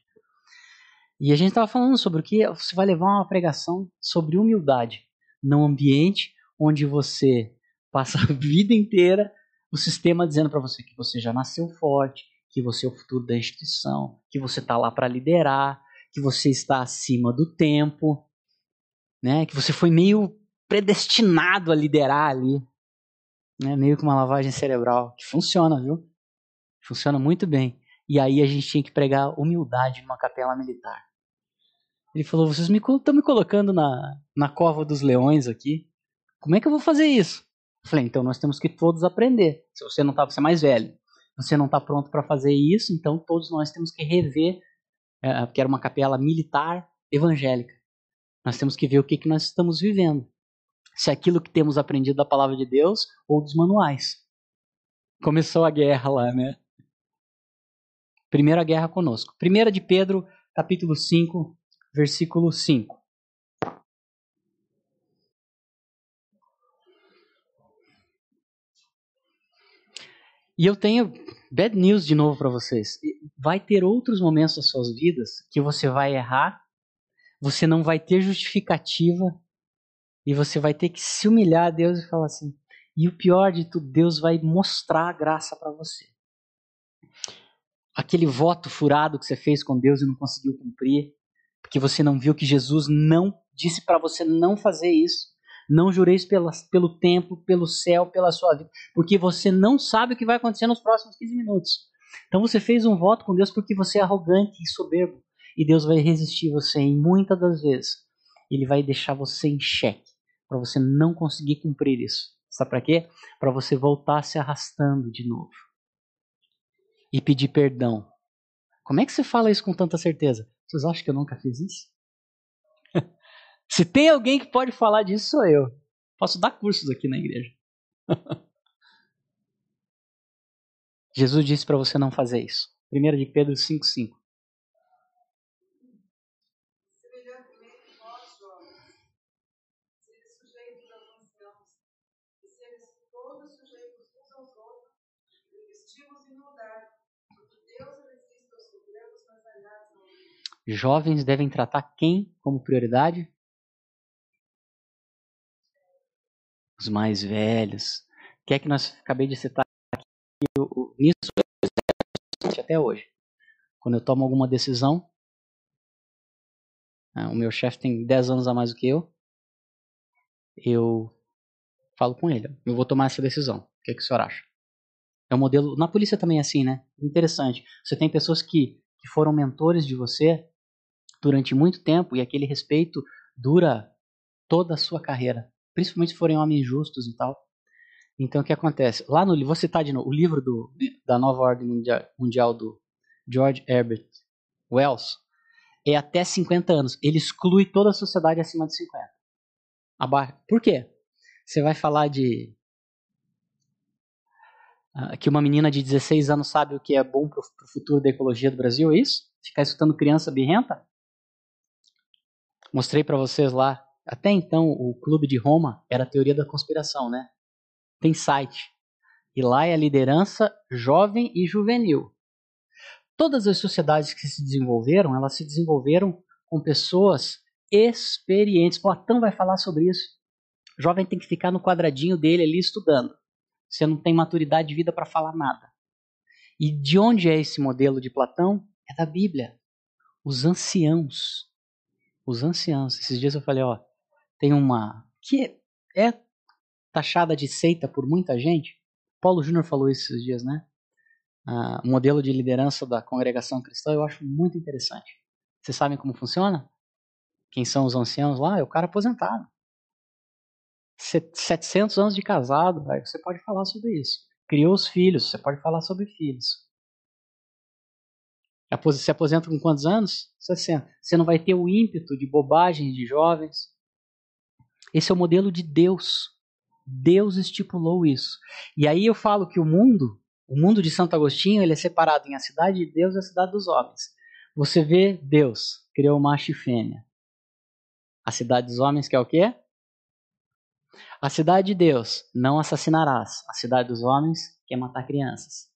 E a gente estava falando sobre o que você vai levar uma pregação sobre humildade num ambiente onde você passa a vida inteira o sistema dizendo para você que você já nasceu forte, que você é o futuro da instituição, que você está lá para liderar, que você está acima do tempo, né? Que você foi meio predestinado a liderar ali, né? Meio que uma lavagem cerebral que funciona, viu? Funciona muito bem. E aí a gente tinha que pregar humildade numa capela militar. Ele falou: vocês me estão me colocando na, na cova dos leões aqui. Como é que eu vou fazer isso? Eu falei: então nós temos que todos aprender. Se você não tá, você é mais velho você não está pronto para fazer isso, então todos nós temos que rever, é, porque era uma capela militar evangélica. Nós temos que ver o que, que nós estamos vivendo. Se aquilo que temos aprendido da palavra de Deus ou dos manuais. Começou a guerra lá, né? Primeira guerra conosco. Primeira de Pedro, capítulo 5, versículo 5. E eu tenho bad news de novo para vocês. Vai ter outros momentos das suas vidas que você vai errar, você não vai ter justificativa e você vai ter que se humilhar a Deus e falar assim. E o pior de tudo, Deus vai mostrar a graça para você. Aquele voto furado que você fez com Deus e não conseguiu cumprir, porque você não viu que Jesus não disse para você não fazer isso. Não jureis pela, pelo tempo, pelo céu, pela sua vida, porque você não sabe o que vai acontecer nos próximos 15 minutos. Então você fez um voto com Deus porque você é arrogante e soberbo. E Deus vai resistir você em muitas das vezes. Ele vai deixar você em xeque para você não conseguir cumprir isso. Sabe para quê? Para você voltar se arrastando de novo. E pedir perdão. Como é que você fala isso com tanta certeza? Vocês acham que eu nunca fiz isso? Se tem alguém que pode falar disso, sou eu. Posso dar cursos aqui na igreja. Jesus disse para você não fazer isso. 1 de Pedro 5,5. Jovens devem tratar quem como prioridade? Os mais velhos. O que é que nós acabei de citar aqui? Nisso até hoje. Quando eu tomo alguma decisão, ah, o meu chefe tem 10 anos a mais do que eu, eu falo com ele, eu vou tomar essa decisão. O que, é que o senhor acha? É um modelo. Na polícia também é assim, né? Interessante. Você tem pessoas que, que foram mentores de você durante muito tempo e aquele respeito dura toda a sua carreira, principalmente se forem homens justos e tal. Então o que acontece? Lá no vou citar de novo o livro do, da Nova Ordem Mundial do George Herbert Wells é até 50 anos. Ele exclui toda a sociedade acima de 50. Por quê? Você vai falar de uh, que uma menina de 16 anos sabe o que é bom para o futuro da ecologia do Brasil, é isso? Ficar escutando criança birrenta? Mostrei para vocês lá. Até então, o Clube de Roma era a teoria da conspiração, né? Tem site. E lá é a liderança jovem e juvenil. Todas as sociedades que se desenvolveram, elas se desenvolveram com pessoas experientes. Platão vai falar sobre isso. O jovem tem que ficar no quadradinho dele ali estudando. Você não tem maturidade de vida para falar nada. E de onde é esse modelo de Platão? É da Bíblia. Os anciãos os anciãos. Esses dias eu falei, ó, tem uma que é taxada de seita por muita gente. Paulo Júnior falou isso esses dias, né? Ah, o modelo de liderança da congregação cristã eu acho muito interessante. Vocês sabem como funciona? Quem são os anciãos lá? É o cara aposentado. 700 anos de casado, você pode falar sobre isso. Criou os filhos, você pode falar sobre filhos. Se aposenta com quantos anos? 60. Você não vai ter o ímpeto de bobagem de jovens. Esse é o modelo de Deus. Deus estipulou isso. E aí eu falo que o mundo, o mundo de Santo Agostinho, ele é separado em a cidade de Deus e a cidade dos homens. Você vê Deus criou macho e fêmea. A cidade dos homens que é o quê? A cidade de Deus, não assassinarás. A cidade dos homens quer matar crianças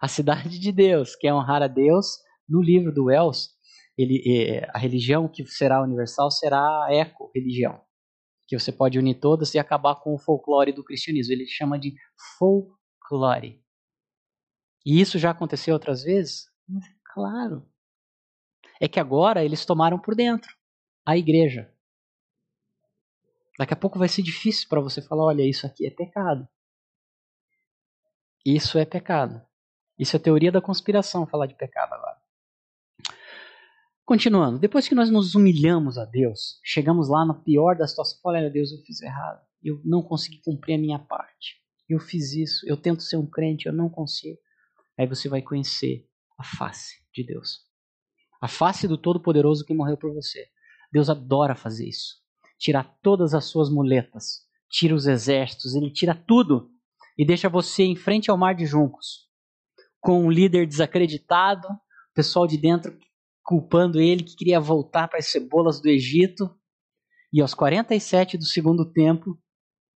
a cidade de Deus, que é honrar a Deus. No livro do Wells, ele, é, a religião que será universal será a eco-religião, que você pode unir todas e acabar com o folclore do cristianismo. Ele chama de folclore. E isso já aconteceu outras vezes? Claro. É que agora eles tomaram por dentro a igreja. Daqui a pouco vai ser difícil para você falar: olha, isso aqui é pecado. Isso é pecado. Isso é teoria da conspiração, falar de pecado agora. Continuando, depois que nós nos humilhamos a Deus, chegamos lá na pior das situações, olha Deus, eu fiz errado, eu não consegui cumprir a minha parte, eu fiz isso, eu tento ser um crente, eu não consigo. Aí você vai conhecer a face de Deus, a face do Todo-Poderoso que morreu por você. Deus adora fazer isso, tirar todas as suas muletas, tira os exércitos, ele tira tudo e deixa você em frente ao mar de juncos com um líder desacreditado, o pessoal de dentro culpando ele que queria voltar para as cebolas do Egito. E aos 47 do segundo tempo,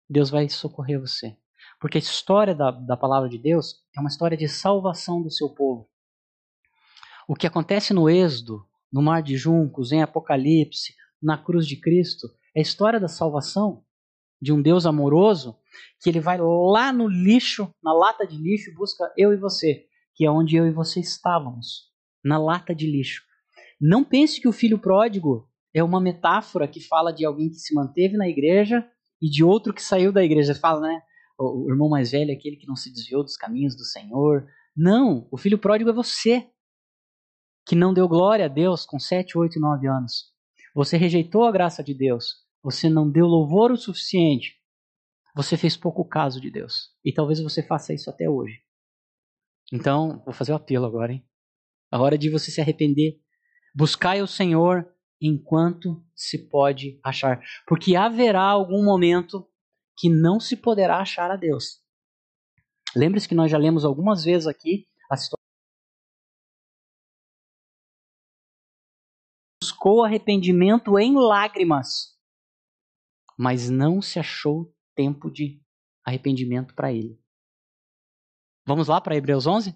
Deus vai socorrer você. Porque a história da, da palavra de Deus é uma história de salvação do seu povo. O que acontece no Êxodo, no Mar de Juncos, em Apocalipse, na cruz de Cristo, é a história da salvação de um Deus amoroso que ele vai lá no lixo, na lata de lixo, busca eu e você que é onde eu e você estávamos, na lata de lixo. Não pense que o filho pródigo é uma metáfora que fala de alguém que se manteve na igreja e de outro que saiu da igreja. Fala, né? O irmão mais velho é aquele que não se desviou dos caminhos do Senhor. Não, o filho pródigo é você, que não deu glória a Deus com 7, 8 e 9 anos. Você rejeitou a graça de Deus. Você não deu louvor o suficiente. Você fez pouco caso de Deus. E talvez você faça isso até hoje. Então, vou fazer o apelo agora, hein? A hora de você se arrepender. Buscai o Senhor enquanto se pode achar. Porque haverá algum momento que não se poderá achar a Deus. Lembre-se que nós já lemos algumas vezes aqui a situação. Buscou arrependimento em lágrimas, mas não se achou tempo de arrependimento para ele. Vamos lá para Hebreus 11?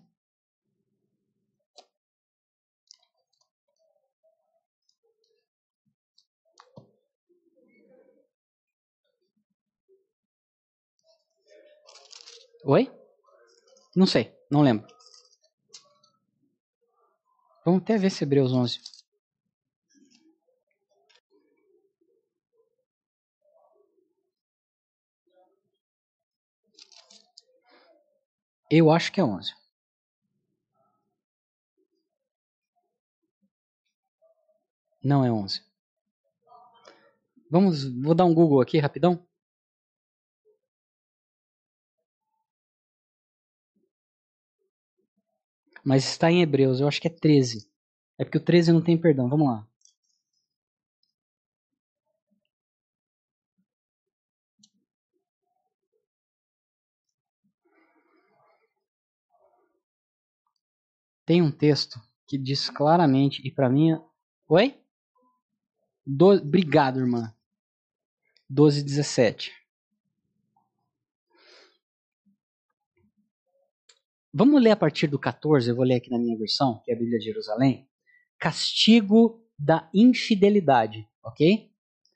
Oi? Não sei, não lembro. Vamos até ver se Hebreus 11. Eu acho que é 11. Não é 11. Vamos, vou dar um Google aqui rapidão. Mas está em Hebreus, eu acho que é 13. É porque o 13 não tem perdão. Vamos lá. Tem um texto que diz claramente, e para mim. Oi? Do... Obrigado, irmã. 12, 17. Vamos ler a partir do 14, eu vou ler aqui na minha versão, que é a Bíblia de Jerusalém. Castigo da infidelidade, ok?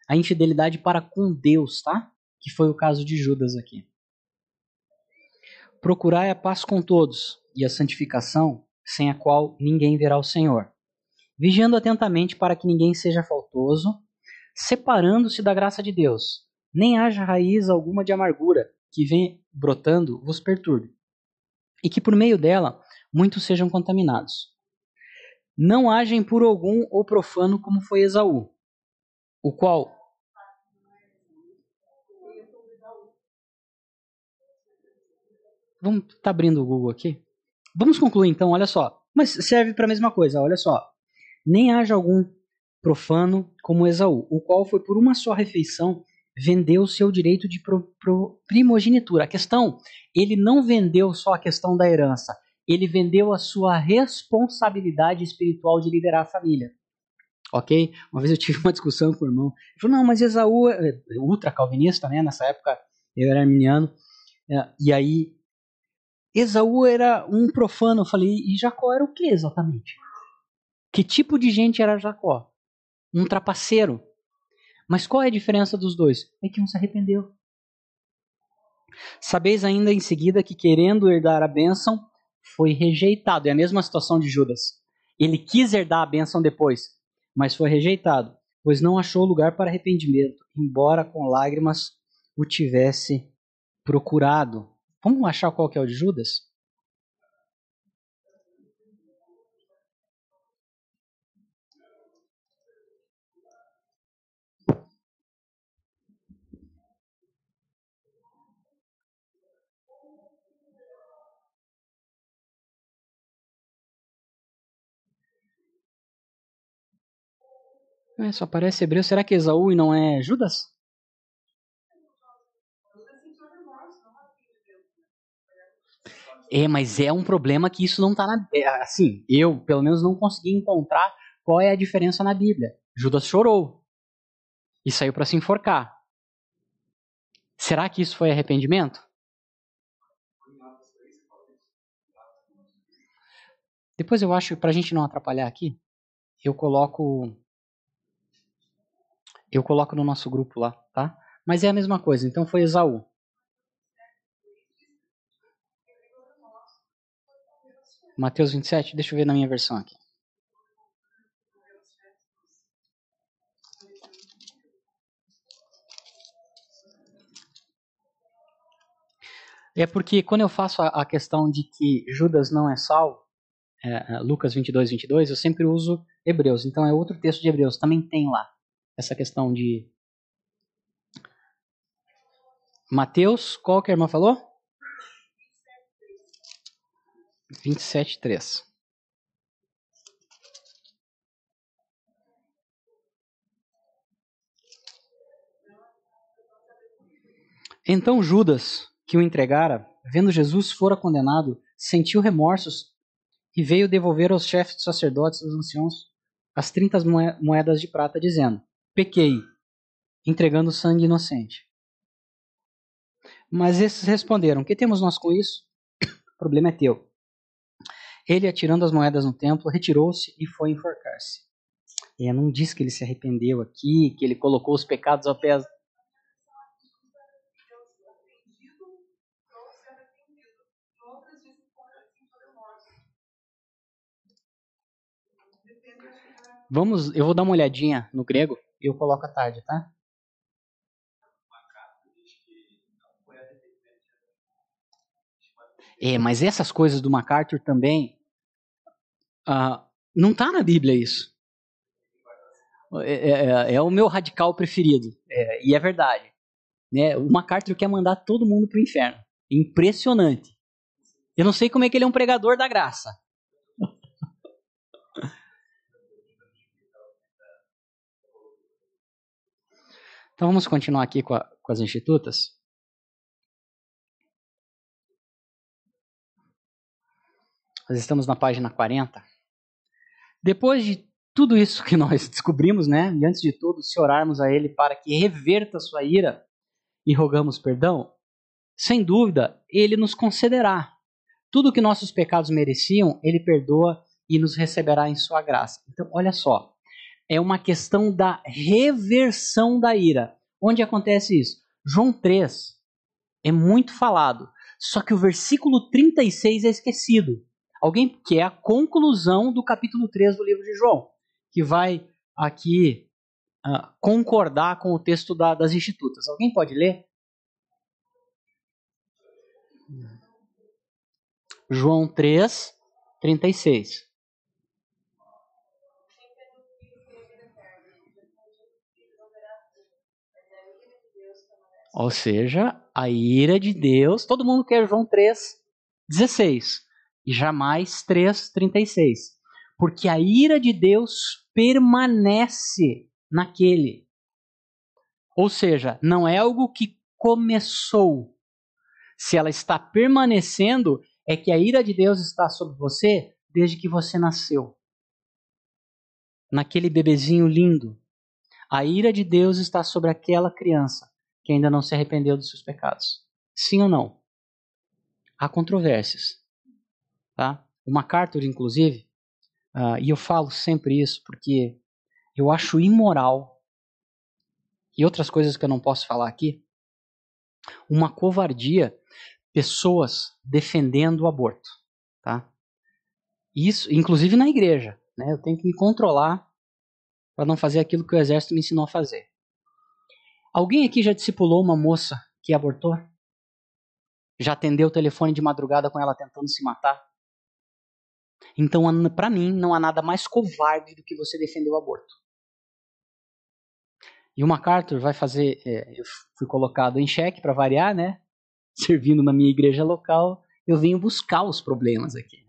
A infidelidade para com Deus, tá? Que foi o caso de Judas aqui. Procurai a paz com todos e a santificação, sem a qual ninguém verá o Senhor. Vigiando atentamente para que ninguém seja faltoso, separando-se da graça de Deus, nem haja raiz alguma de amargura que vem brotando vos perturbe, e que por meio dela muitos sejam contaminados. Não haja impuro algum ou profano como foi Esaú, o qual Vamos tá abrindo o Google aqui. Vamos concluir então, olha só. Mas serve para a mesma coisa, olha só. Nem haja algum profano como Esaú, o qual foi por uma só refeição vendeu seu direito de pro, pro, primogenitura. A questão, ele não vendeu só a questão da herança, ele vendeu a sua responsabilidade espiritual de liderar a família. Ok? Uma vez eu tive uma discussão com o irmão. Ele falou: não, mas Esaú é ultra calvinista, né? Nessa época eu era arminiano. É, e aí Esaú era um profano. Eu falei, e Jacó era o que exatamente? Que tipo de gente era Jacó? Um trapaceiro. Mas qual é a diferença dos dois? É que um se arrependeu. Sabeis ainda em seguida que, querendo herdar a bênção, foi rejeitado. É a mesma situação de Judas. Ele quis herdar a bênção depois, mas foi rejeitado, pois não achou lugar para arrependimento, embora com lágrimas o tivesse procurado. Vamos achar qual que é o de Judas? É, só aparece hebreu. Será que Esaú não é Judas? É, mas é um problema que isso não está na. É, assim, eu, pelo menos, não consegui encontrar qual é a diferença na Bíblia. Judas chorou e saiu para se enforcar. Será que isso foi arrependimento? Depois eu acho, para a gente não atrapalhar aqui, eu coloco. Eu coloco no nosso grupo lá, tá? Mas é a mesma coisa. Então foi Esaú. Mateus 27, deixa eu ver na minha versão aqui. É porque quando eu faço a, questão de que Judas não é salvo, é, é Lucas 22, 22, eu sempre uso Hebreus. Então é outro texto de Hebreus, também tem lá essa questão de. Mateus, qual que a irmã falou? 27, 3. Então Judas, que o entregara, vendo Jesus fora condenado, sentiu remorsos e veio devolver aos chefes dos sacerdotes e dos anciãos as trinta moedas de prata, dizendo: Pequei, entregando sangue inocente. Mas esses responderam: Que temos nós com isso? o problema é teu. Ele, atirando as moedas no templo, retirou-se e foi enforcar-se. E não diz que ele se arrependeu aqui, que ele colocou os pecados ao pé. Vamos, eu vou dar uma olhadinha no grego e eu coloco à tarde, tá? É, mas essas coisas do MacArthur também. Uh, não está na Bíblia isso. É, é, é, é, o meu radical preferido. É, e é verdade. Né? O MacArthur quer mandar todo mundo para o inferno. Impressionante. Eu não sei como é que ele é um pregador da graça. Então vamos continuar aqui com, a, com as institutas. Nós estamos na página 40. Depois de tudo isso que nós descobrimos, né? E antes de tudo, se orarmos a Ele para que reverta sua ira e rogamos perdão, sem dúvida, Ele nos concederá. Tudo que nossos pecados mereciam, Ele perdoa e nos receberá em sua graça. Então, olha só. É uma questão da reversão da ira. Onde acontece isso? João 3 é muito falado, só que o versículo 36 é esquecido. Alguém que é a conclusão do capítulo 3 do livro de João, que vai aqui uh, concordar com o texto da, das institutas. Alguém pode ler? João 3, 36. Ou seja, a ira de Deus. Todo mundo quer João 3, 16 e jamais 3:36. Porque a ira de Deus permanece naquele. Ou seja, não é algo que começou. Se ela está permanecendo, é que a ira de Deus está sobre você desde que você nasceu. Naquele bebezinho lindo. A ira de Deus está sobre aquela criança que ainda não se arrependeu dos seus pecados. Sim ou não? Há controvérsias. Tá? O MacArthur, inclusive, uh, e eu falo sempre isso porque eu acho imoral, e outras coisas que eu não posso falar aqui, uma covardia pessoas defendendo o aborto. Tá? Isso, inclusive na igreja. Né? Eu tenho que me controlar para não fazer aquilo que o exército me ensinou a fazer. Alguém aqui já discipulou uma moça que abortou? Já atendeu o telefone de madrugada com ela tentando se matar? Então, para mim, não há nada mais covarde do que você defender o aborto. E o MacArthur vai fazer. É, eu fui colocado em xeque para variar, né? Servindo na minha igreja local, eu venho buscar os problemas aqui.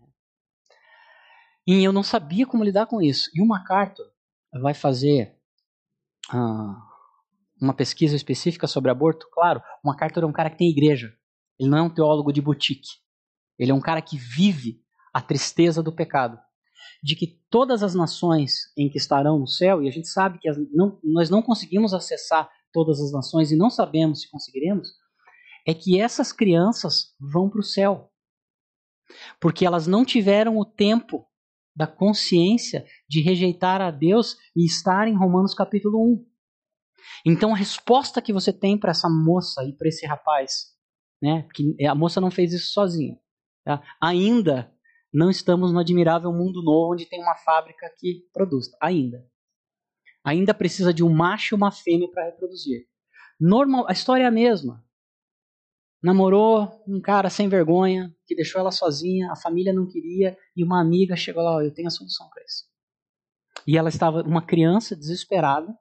E eu não sabia como lidar com isso. E o MacArthur vai fazer ah, uma pesquisa específica sobre aborto. Claro, o MacArthur é um cara que tem igreja. Ele não é um teólogo de boutique. Ele é um cara que vive a tristeza do pecado. De que todas as nações em que estarão no céu, e a gente sabe que as, não, nós não conseguimos acessar todas as nações e não sabemos se conseguiremos, é que essas crianças vão para o céu. Porque elas não tiveram o tempo da consciência de rejeitar a Deus e estar em Romanos capítulo 1. Então a resposta que você tem para essa moça e para esse rapaz, né, que a moça não fez isso sozinha, tá? ainda não estamos no admirável mundo novo onde tem uma fábrica que produz. Ainda. Ainda precisa de um macho e uma fêmea para reproduzir. Normal, a história é a mesma. Namorou um cara sem vergonha, que deixou ela sozinha, a família não queria, e uma amiga chegou lá, eu tenho a solução para isso. E ela estava, uma criança desesperada,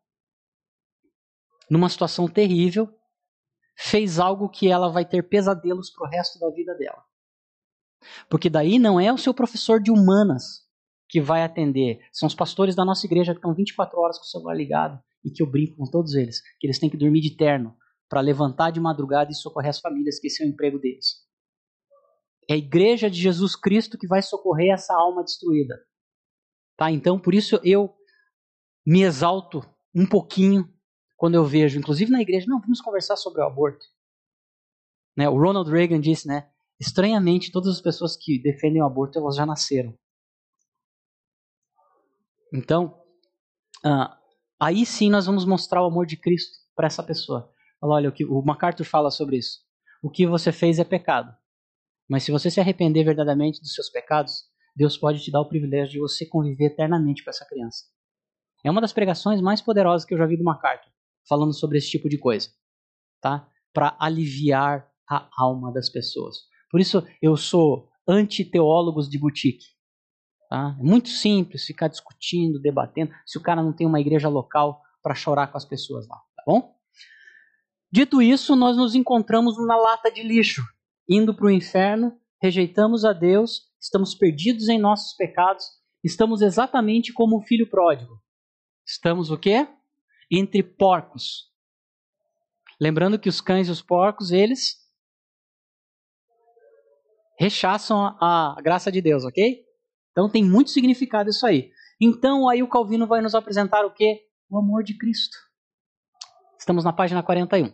numa situação terrível, fez algo que ela vai ter pesadelos pro resto da vida dela. Porque daí não é o seu professor de humanas que vai atender. São os pastores da nossa igreja que estão 24 horas com o celular ligado e que eu brinco com todos eles, que eles têm que dormir de terno para levantar de madrugada e socorrer as famílias, que esse é o emprego deles. É a igreja de Jesus Cristo que vai socorrer essa alma destruída. Tá? Então, por isso eu me exalto um pouquinho quando eu vejo, inclusive na igreja, não, vamos conversar sobre o aborto. Né? O Ronald Reagan disse, né? Estranhamente, todas as pessoas que defendem o aborto, elas já nasceram. Então, uh, aí sim nós vamos mostrar o amor de Cristo para essa pessoa. Olha, o que o MacArthur fala sobre isso. O que você fez é pecado. Mas se você se arrepender verdadeiramente dos seus pecados, Deus pode te dar o privilégio de você conviver eternamente com essa criança. É uma das pregações mais poderosas que eu já vi do MacArthur, falando sobre esse tipo de coisa, tá? Para aliviar a alma das pessoas. Por isso eu sou anti-teólogos de boutique. Tá? É muito simples ficar discutindo, debatendo, se o cara não tem uma igreja local para chorar com as pessoas lá, tá bom? Dito isso, nós nos encontramos na lata de lixo, indo para o inferno, rejeitamos a Deus, estamos perdidos em nossos pecados, estamos exatamente como o filho pródigo. Estamos o quê? Entre porcos. Lembrando que os cães e os porcos, eles rechaçam a graça de Deus, ok? Então tem muito significado isso aí. Então aí o Calvino vai nos apresentar o quê? O amor de Cristo. Estamos na página 41.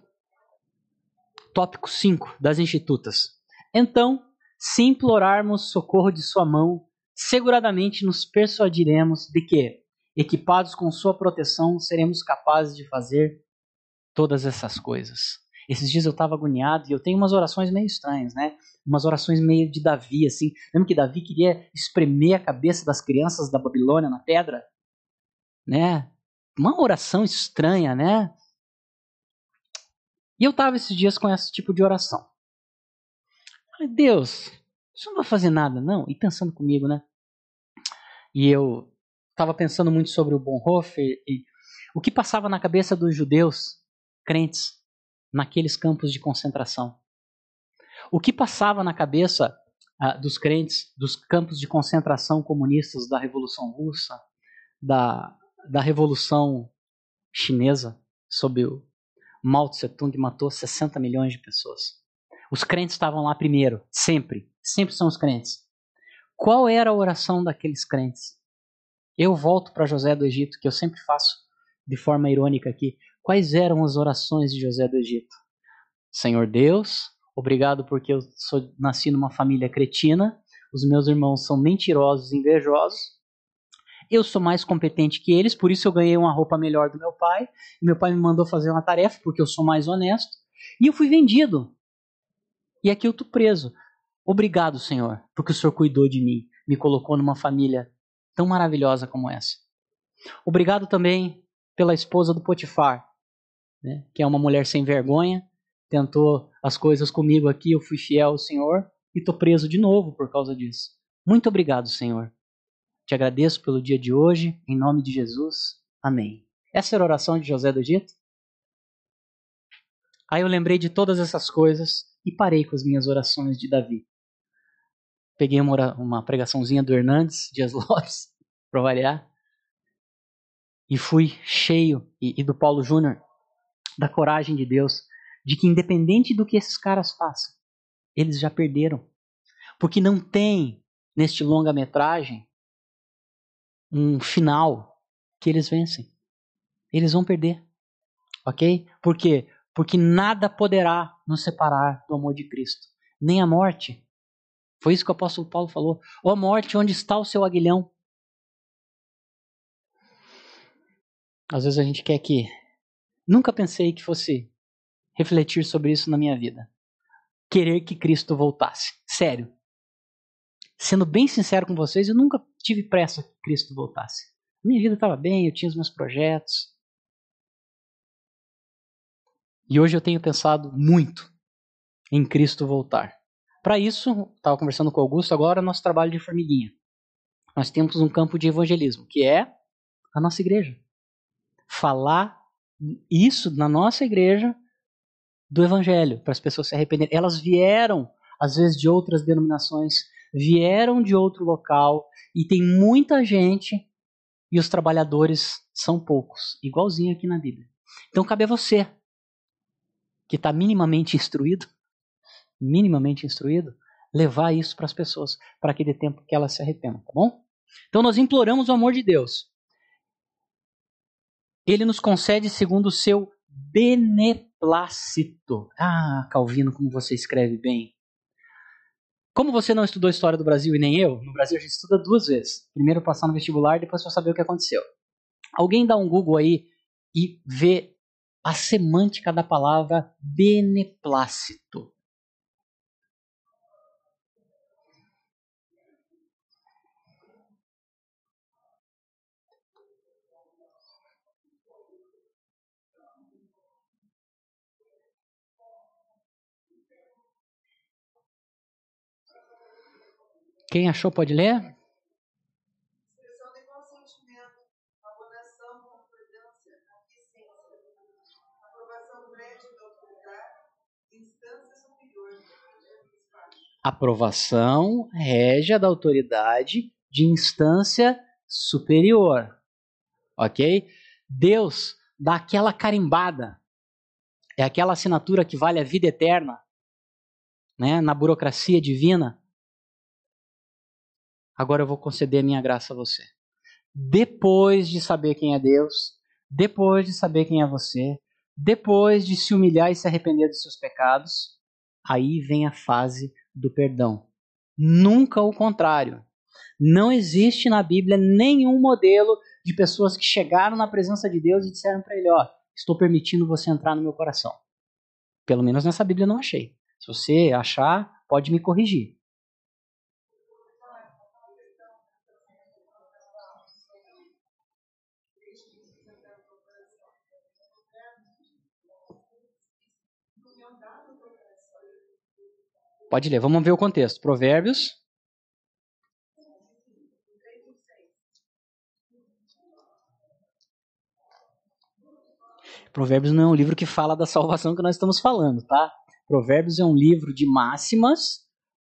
Tópico 5 das Institutas. Então, se implorarmos socorro de sua mão, seguradamente nos persuadiremos de que, equipados com sua proteção, seremos capazes de fazer todas essas coisas. Esses dias eu estava agoniado e eu tenho umas orações meio estranhas, né? Umas orações meio de Davi, assim. Lembra que Davi queria espremer a cabeça das crianças da Babilônia na pedra? Né? Uma oração estranha, né? E eu estava esses dias com esse tipo de oração. Falei, Deus, isso não vai fazer nada, não? E pensando comigo, né? E eu estava pensando muito sobre o Bonhoeffer e o que passava na cabeça dos judeus crentes naqueles campos de concentração. O que passava na cabeça ah, dos crentes dos campos de concentração comunistas da Revolução Russa, da, da Revolução Chinesa, sob o Mao Tse Tung matou 60 milhões de pessoas. Os crentes estavam lá primeiro, sempre. Sempre são os crentes. Qual era a oração daqueles crentes? Eu volto para José do Egito, que eu sempre faço de forma irônica aqui. Quais eram as orações de José do Egito? Senhor Deus, obrigado porque eu sou, nasci numa família cretina, os meus irmãos são mentirosos e invejosos, eu sou mais competente que eles, por isso eu ganhei uma roupa melhor do meu pai. Meu pai me mandou fazer uma tarefa porque eu sou mais honesto. E eu fui vendido. E aqui eu estou preso. Obrigado, Senhor, porque o Senhor cuidou de mim, me colocou numa família tão maravilhosa como essa. Obrigado também pela esposa do Potifar, né, que é uma mulher sem vergonha, tentou as coisas comigo aqui, eu fui fiel ao Senhor e estou preso de novo por causa disso. Muito obrigado, Senhor. Te agradeço pelo dia de hoje, em nome de Jesus. Amém. Essa era a oração de José do Egito? Aí eu lembrei de todas essas coisas e parei com as minhas orações de Davi. Peguei uma, uma pregaçãozinha do Hernandes Dias Lopes, para variar, e fui cheio, e, e do Paulo Júnior, da coragem de Deus, de que independente do que esses caras façam, eles já perderam. Porque não tem neste longa-metragem um final que eles vencem. Eles vão perder. Ok? Por quê? Porque nada poderá nos separar do amor de Cristo. Nem a morte. Foi isso que o apóstolo Paulo falou. Ó oh, morte, onde está o seu aguilhão? Às vezes a gente quer que. Nunca pensei que fosse refletir sobre isso na minha vida. Querer que Cristo voltasse. Sério. Sendo bem sincero com vocês, eu nunca tive pressa que Cristo voltasse. Minha vida estava bem, eu tinha os meus projetos. E hoje eu tenho pensado muito em Cristo voltar. Para isso, estava conversando com o Augusto agora, nosso trabalho de formiguinha. Nós temos um campo de evangelismo, que é a nossa igreja. Falar isso na nossa igreja do evangelho, para as pessoas se arrependerem. Elas vieram, às vezes, de outras denominações, vieram de outro local e tem muita gente e os trabalhadores são poucos, igualzinho aqui na Bíblia. Então cabe a você, que está minimamente instruído, minimamente instruído, levar isso para as pessoas, para que dê tempo que elas se arrependam, tá bom? Então nós imploramos o amor de Deus. Ele nos concede segundo o seu beneplácito. Ah, Calvino, como você escreve bem. Como você não estudou história do Brasil e nem eu, no Brasil a gente estuda duas vezes. Primeiro passar no vestibular, depois para saber o que aconteceu. Alguém dá um Google aí e vê a semântica da palavra beneplácito. Quem achou pode ler? Aprovação régia da autoridade de instância superior. Ok? Deus dá aquela carimbada. É aquela assinatura que vale a vida eterna. Né? Na burocracia divina agora eu vou conceder a minha graça a você. Depois de saber quem é Deus, depois de saber quem é você, depois de se humilhar e se arrepender dos seus pecados, aí vem a fase do perdão. Nunca o contrário. Não existe na Bíblia nenhum modelo de pessoas que chegaram na presença de Deus e disseram para ele: Ó, estou permitindo você entrar no meu coração. Pelo menos nessa Bíblia eu não achei. Se você achar, pode me corrigir. Pode ler, vamos ver o contexto. Provérbios. Provérbios não é um livro que fala da salvação que nós estamos falando, tá? Provérbios é um livro de máximas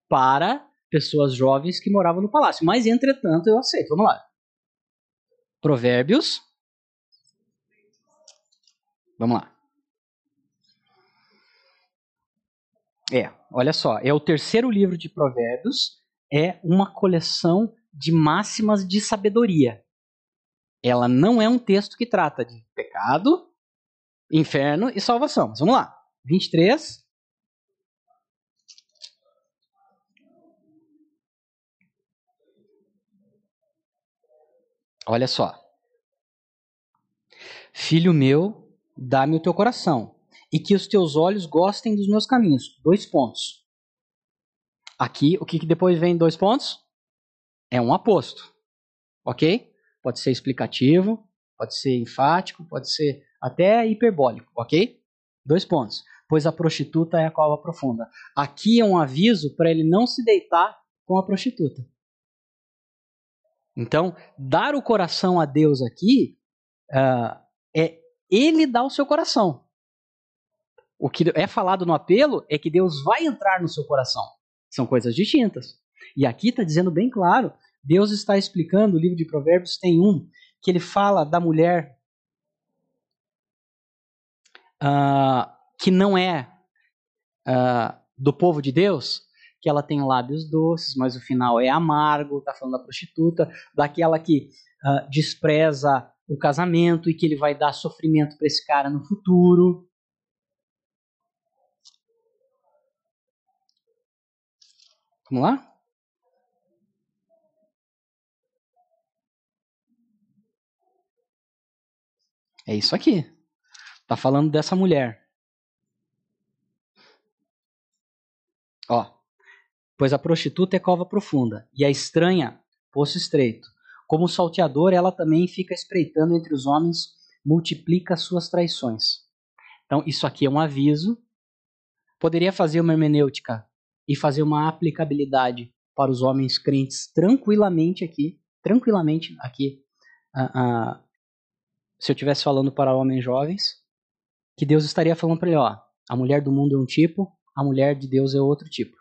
para pessoas jovens que moravam no palácio. Mas, entretanto, eu aceito. Vamos lá. Provérbios. Vamos lá. É, olha só, é o terceiro livro de Provérbios, é uma coleção de máximas de sabedoria. Ela não é um texto que trata de pecado, inferno e salvação. Mas vamos lá. 23. Olha só. Filho meu, dá-me o teu coração e que os teus olhos gostem dos meus caminhos. Dois pontos. Aqui, o que, que depois vem dois pontos? É um aposto. Ok? Pode ser explicativo, pode ser enfático, pode ser até hiperbólico, ok? Dois pontos. Pois a prostituta é a cova profunda. Aqui é um aviso para ele não se deitar com a prostituta. Então, dar o coração a Deus aqui uh, é ele dar o seu coração. O que é falado no apelo é que Deus vai entrar no seu coração. São coisas distintas. E aqui está dizendo bem claro: Deus está explicando, o livro de Provérbios tem um, que ele fala da mulher uh, que não é uh, do povo de Deus, que ela tem lábios doces, mas o final é amargo, está falando da prostituta, daquela que uh, despreza o casamento e que ele vai dar sofrimento para esse cara no futuro. Vamos lá? É isso aqui. Tá falando dessa mulher. Ó. Pois a prostituta é cova profunda e a estranha poço estreito. Como salteador, ela também fica espreitando entre os homens, multiplica suas traições. Então, isso aqui é um aviso. Poderia fazer uma hermenêutica e fazer uma aplicabilidade para os homens crentes tranquilamente aqui, tranquilamente aqui, uh, uh, se eu estivesse falando para homens jovens, que Deus estaria falando para ele, ó, a mulher do mundo é um tipo, a mulher de Deus é outro tipo.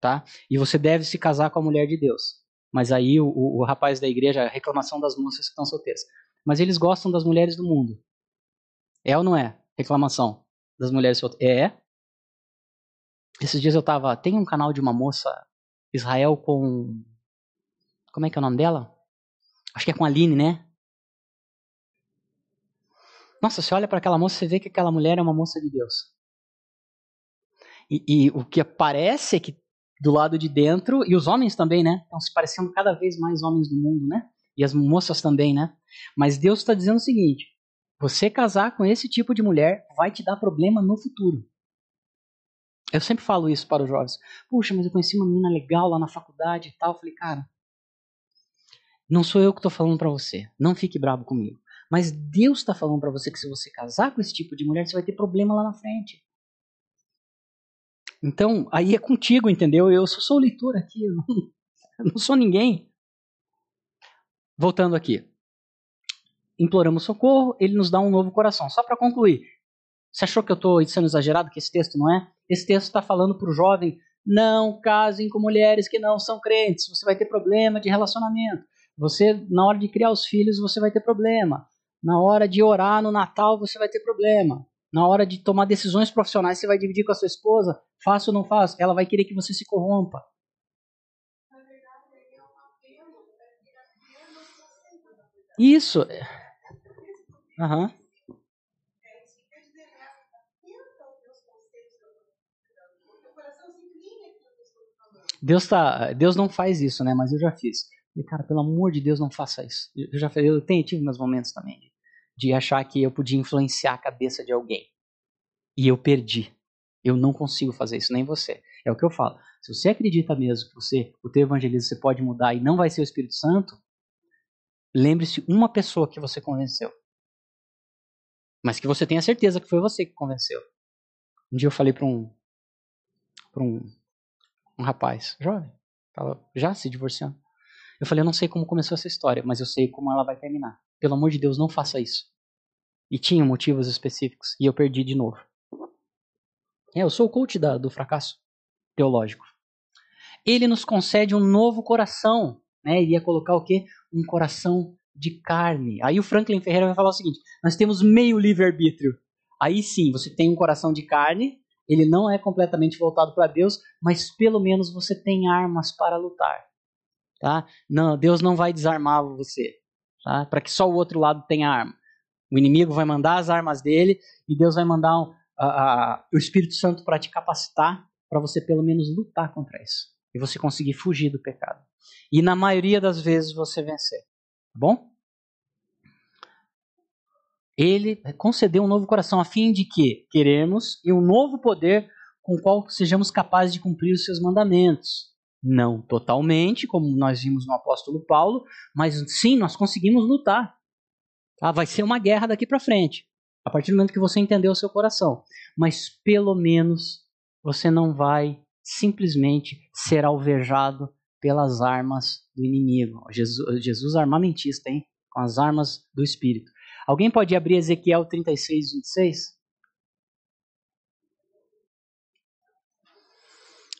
Tá? E você deve se casar com a mulher de Deus. Mas aí o, o, o rapaz da igreja, a reclamação das moças que estão solteiras. Mas eles gostam das mulheres do mundo. É ou não é? Reclamação das mulheres solteiras. É. Esses dias eu tava. Tem um canal de uma moça, Israel, com. Como é que é o nome dela? Acho que é com a Aline, né? Nossa, você olha para aquela moça e vê que aquela mulher é uma moça de Deus. E, e, o que aparece é que do lado de dentro, e os homens também, né? Estão se parecendo cada vez mais homens do mundo, né? E as moças também, né? Mas Deus está dizendo o seguinte: você casar com esse tipo de mulher vai te dar problema no futuro. Eu sempre falo isso para os jovens. Puxa, mas eu conheci uma menina legal lá na faculdade e tal. Eu falei, cara, não sou eu que estou falando para você. Não fique bravo comigo. Mas Deus está falando para você que se você casar com esse tipo de mulher, você vai ter problema lá na frente. Então, aí é contigo, entendeu? Eu só sou leitor aqui, eu não, eu não sou ninguém. Voltando aqui. Imploramos socorro, ele nos dá um novo coração. Só para concluir, você achou que eu estou sendo exagerado, que esse texto não é? Esse texto está falando para o jovem, não casem com mulheres que não são crentes, você vai ter problema de relacionamento. Você, na hora de criar os filhos, você vai ter problema. Na hora de orar no Natal, você vai ter problema. Na hora de tomar decisões profissionais, você vai dividir com a sua esposa, faço ou não faço? Ela vai querer que você se corrompa. Isso. Uhum. Deus tá, Deus não faz isso, né? Mas eu já fiz. E, cara, pelo amor de Deus, não faça isso. Eu já eu tenho tive meus momentos também de, de achar que eu podia influenciar a cabeça de alguém. E eu perdi. Eu não consigo fazer isso, nem você. É o que eu falo. Se você acredita mesmo que você, o teu evangelismo você pode mudar e não vai ser o Espírito Santo, lembre-se uma pessoa que você convenceu. Mas que você tenha certeza que foi você que convenceu. Um dia eu falei para um, pra um um rapaz jovem, estava já se divorciando. Eu falei, eu não sei como começou essa história, mas eu sei como ela vai terminar. Pelo amor de Deus, não faça isso. E tinha motivos específicos, e eu perdi de novo. É, eu sou o coach da, do fracasso teológico. Ele nos concede um novo coração, né? Ele ia colocar o quê? Um coração de carne. Aí o Franklin Ferreira vai falar o seguinte: nós temos meio livre-arbítrio. Aí sim, você tem um coração de carne ele não é completamente voltado para Deus, mas pelo menos você tem armas para lutar. Tá? Não, Deus não vai desarmar você, tá? para que só o outro lado tenha arma. O inimigo vai mandar as armas dele e Deus vai mandar um, o Espírito Santo para te capacitar para você pelo menos lutar contra isso e você conseguir fugir do pecado. E na maioria das vezes você vencer. Tá bom? Ele concedeu um novo coração a fim de que queremos e um novo poder com o qual sejamos capazes de cumprir os seus mandamentos. Não totalmente, como nós vimos no apóstolo Paulo, mas sim, nós conseguimos lutar. Ah, vai ser uma guerra daqui para frente, a partir do momento que você entendeu o seu coração. Mas pelo menos você não vai simplesmente ser alvejado pelas armas do inimigo. Jesus, Jesus armamentista, hein? Com as armas do Espírito. Alguém pode abrir Ezequiel 36, 26?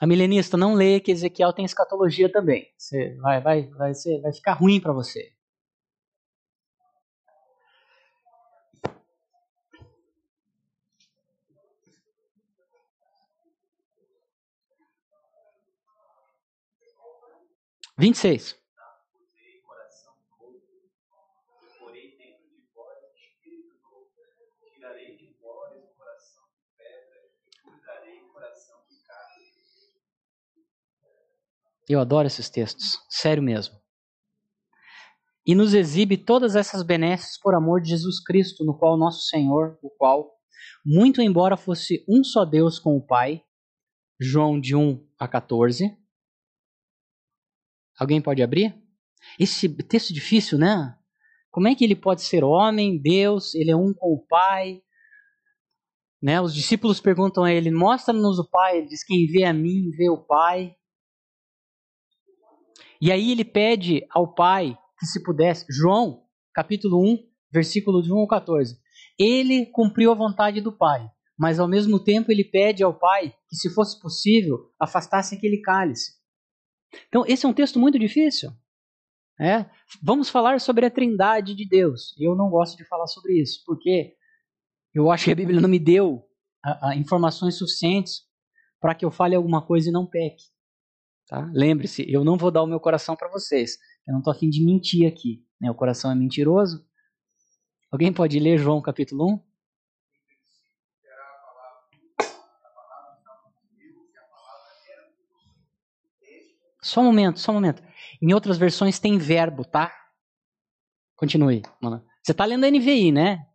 A milenista, não leia que Ezequiel tem escatologia também. Você vai, vai, vai, ser, vai ficar ruim para você. Vinte e seis. Eu adoro esses textos, sério mesmo. E nos exibe todas essas benesses por amor de Jesus Cristo, no qual nosso Senhor, o qual, muito embora fosse um só Deus com o Pai, João de 1 a 14. Alguém pode abrir? Esse texto difícil, né? Como é que ele pode ser homem, Deus, ele é um com o Pai? Né? Os discípulos perguntam a ele: Mostra-nos o Pai. Ele diz: Quem vê a mim, vê o Pai. E aí ele pede ao pai que se pudesse, João, capítulo 1, versículo de 1 ao 14. Ele cumpriu a vontade do pai, mas ao mesmo tempo ele pede ao pai que, se fosse possível, afastasse aquele cálice. Então, esse é um texto muito difícil. É? Vamos falar sobre a trindade de Deus. Eu não gosto de falar sobre isso, porque eu acho que a Bíblia não me deu a, a informações suficientes para que eu fale alguma coisa e não peque. Tá? Lembre-se, eu não vou dar o meu coração para vocês. Eu não estou afim de mentir aqui. Né? O coração é mentiroso. Alguém pode ler João capítulo 1? Só um momento, só um momento. Em outras versões tem verbo, tá? Continue, mano. Você está lendo a NVI, né?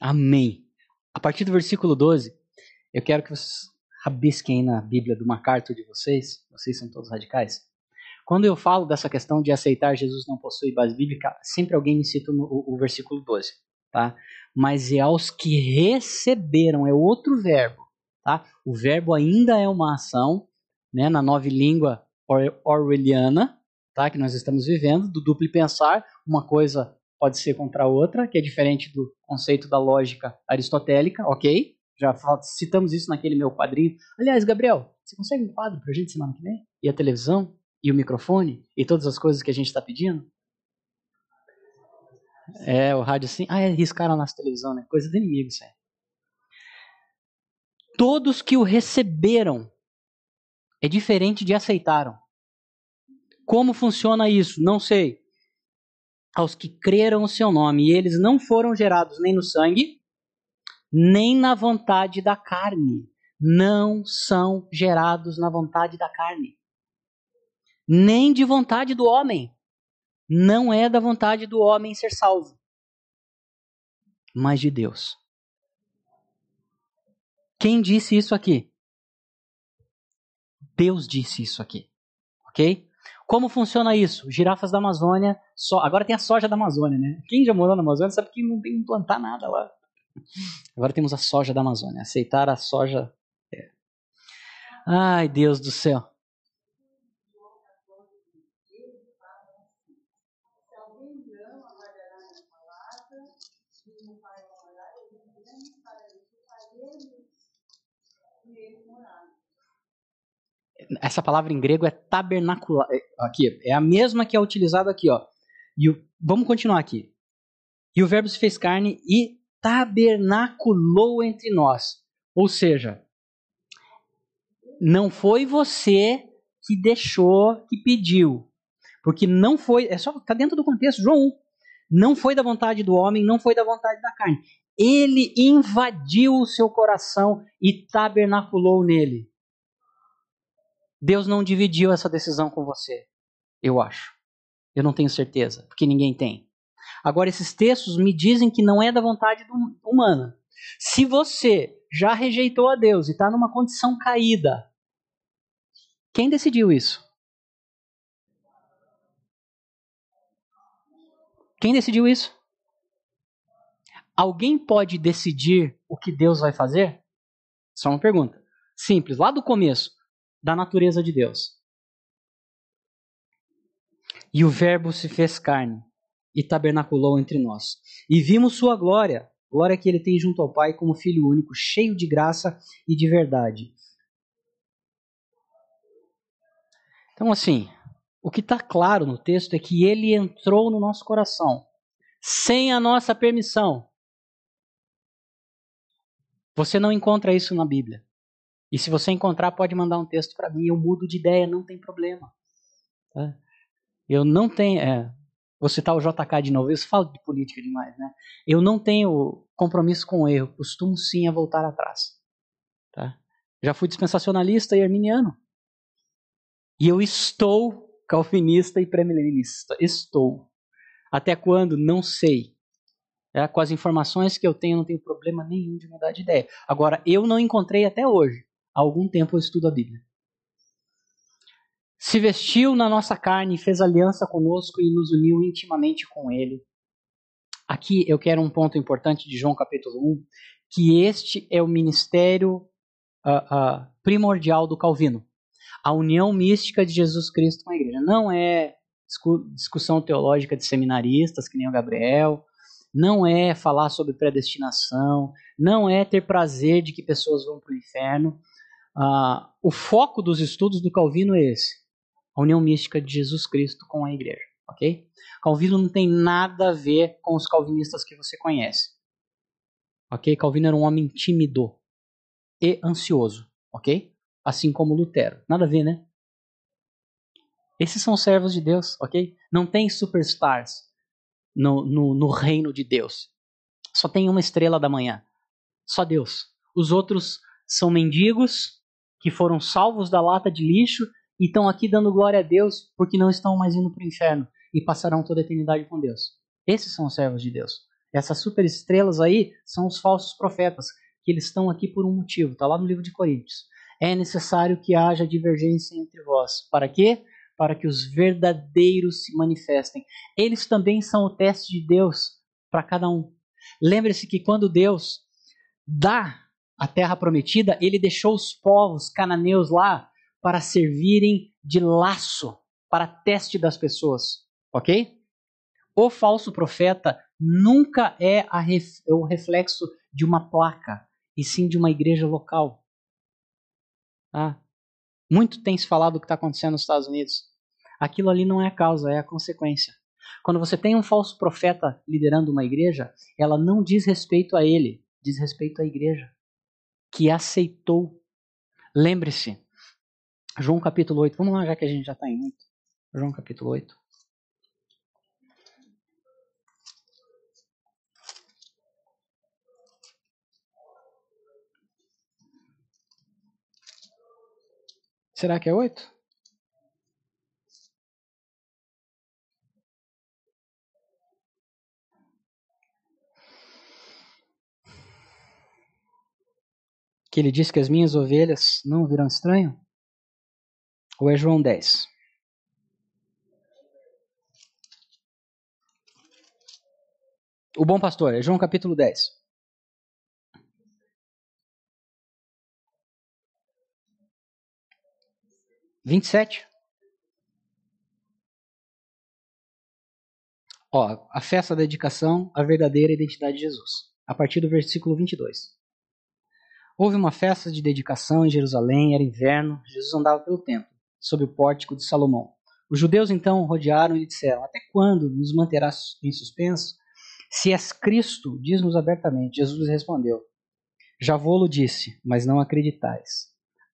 Amém. A partir do versículo 12, eu quero que vocês rabisquem na Bíblia do MacArthur de vocês. Vocês são todos radicais. Quando eu falo dessa questão de aceitar Jesus não possui base bíblica, sempre alguém me cita no, o, o versículo 12, tá? Mas é aos que receberam, é outro verbo, tá? O verbo ainda é uma ação, né, na nova língua orwelliana, tá? Que nós estamos vivendo, do duplo pensar, uma coisa pode ser contra a outra, que é diferente do conceito da lógica aristotélica, ok? Já citamos isso naquele meu quadrinho. Aliás, Gabriel, você consegue um quadro pra gente semana que vem? E a televisão? E o microfone? E todas as coisas que a gente está pedindo? É, o rádio assim. Ah, é, riscaram na televisão, né? Coisa do inimigo, isso aí. Todos que o receberam é diferente de aceitaram. Como funciona isso? Não sei. Aos que creram o seu nome, e eles não foram gerados nem no sangue, nem na vontade da carne. Não são gerados na vontade da carne. Nem de vontade do homem. Não é da vontade do homem ser salvo, mas de Deus. Quem disse isso aqui? Deus disse isso aqui. Ok? Como funciona isso? Girafas da Amazônia. So... Agora tem a soja da Amazônia, né? Quem já morou na Amazônia sabe que não tem que plantar nada lá. Agora temos a soja da Amazônia. Aceitar a soja. É. Ai, Deus do céu. Essa palavra em grego é tabernacular. É, aqui, é a mesma que é utilizada aqui, ó. E o, vamos continuar aqui. E o verbo se fez carne e tabernaculou entre nós. Ou seja, não foi você que deixou, que pediu. Porque não foi, é só, tá dentro do contexto, João 1. Não foi da vontade do homem, não foi da vontade da carne. Ele invadiu o seu coração e tabernaculou nele. Deus não dividiu essa decisão com você, eu acho. Eu não tenho certeza, porque ninguém tem. Agora, esses textos me dizem que não é da vontade humana. Se você já rejeitou a Deus e está numa condição caída, quem decidiu isso? Quem decidiu isso? Alguém pode decidir o que Deus vai fazer? Só uma pergunta. Simples, lá do começo da natureza de Deus. E o Verbo se fez carne e tabernaculou entre nós. E vimos sua glória, glória que ele tem junto ao Pai como Filho único, cheio de graça e de verdade. Então, assim, o que está claro no texto é que ele entrou no nosso coração sem a nossa permissão. Você não encontra isso na Bíblia. E se você encontrar, pode mandar um texto para mim. Eu mudo de ideia, não tem problema. Tá? Eu não tenho. É, vou citar o JK de novo. Eu falo de política demais, né? Eu não tenho compromisso com o erro. Costumo sim a voltar atrás. Tá? Já fui dispensacionalista e arminiano. E eu estou calvinista e premilenista. Estou. Até quando? Não sei. É, com as informações que eu tenho, não tenho problema nenhum de mudar de ideia. Agora, eu não encontrei até hoje há algum tempo eu estudo a Bíblia. Se vestiu na nossa carne, fez aliança conosco e nos uniu intimamente com Ele. Aqui eu quero um ponto importante de João capítulo 1, que este é o ministério uh, uh, primordial do Calvino. A união mística de Jesus Cristo com a igreja. Não é discussão teológica de seminaristas, que nem o Gabriel, não é falar sobre predestinação, não é ter prazer de que pessoas vão para o inferno, ah, o foco dos estudos do Calvino é esse: a união mística de Jesus Cristo com a igreja. Ok? Calvino não tem nada a ver com os calvinistas que você conhece. Ok? Calvino era um homem tímido e ansioso. Ok? Assim como Lutero. Nada a ver, né? Esses são servos de Deus, ok? Não tem superstars no, no, no reino de Deus. Só tem uma estrela da manhã. Só Deus. Os outros são mendigos que foram salvos da lata de lixo e estão aqui dando glória a Deus porque não estão mais indo para o inferno e passarão toda a eternidade com Deus. Esses são os servos de Deus. Essas superestrelas aí são os falsos profetas, que eles estão aqui por um motivo, está lá no livro de Coríntios. É necessário que haja divergência entre vós. Para quê? Para que os verdadeiros se manifestem. Eles também são o teste de Deus para cada um. Lembre-se que quando Deus dá a terra prometida, ele deixou os povos cananeus lá para servirem de laço para teste das pessoas, ok? O falso profeta nunca é, ref, o reflexo de uma placa, e sim de uma igreja local. Ah, muito tem se falado do que está acontecendo nos Estados Unidos. Aquilo ali não é a causa, é a consequência. Quando você tem um falso profeta liderando uma igreja, ela não diz respeito a ele, diz respeito à igreja, que aceitou. Lembre-se, João capítulo 8, vamos lá, já que a gente já está em muito. João capítulo 8. Será que é 8? Que ele diz que as minhas ovelhas não virão estranho? Ou é João 10? O bom pastor, é João capítulo 10. Vinte e sete. Ó, a festa da dedicação, a verdadeira identidade de Jesus. A partir do versículo 22. Houve uma festa de dedicação em Jerusalém, era inverno, Jesus andava pelo templo, sob o pórtico de Salomão. Os judeus então rodearam e disseram: Até quando nos manterás em suspenso? Se és Cristo, diz-nos abertamente. Jesus respondeu: Já vou-lo disse, mas não acreditais.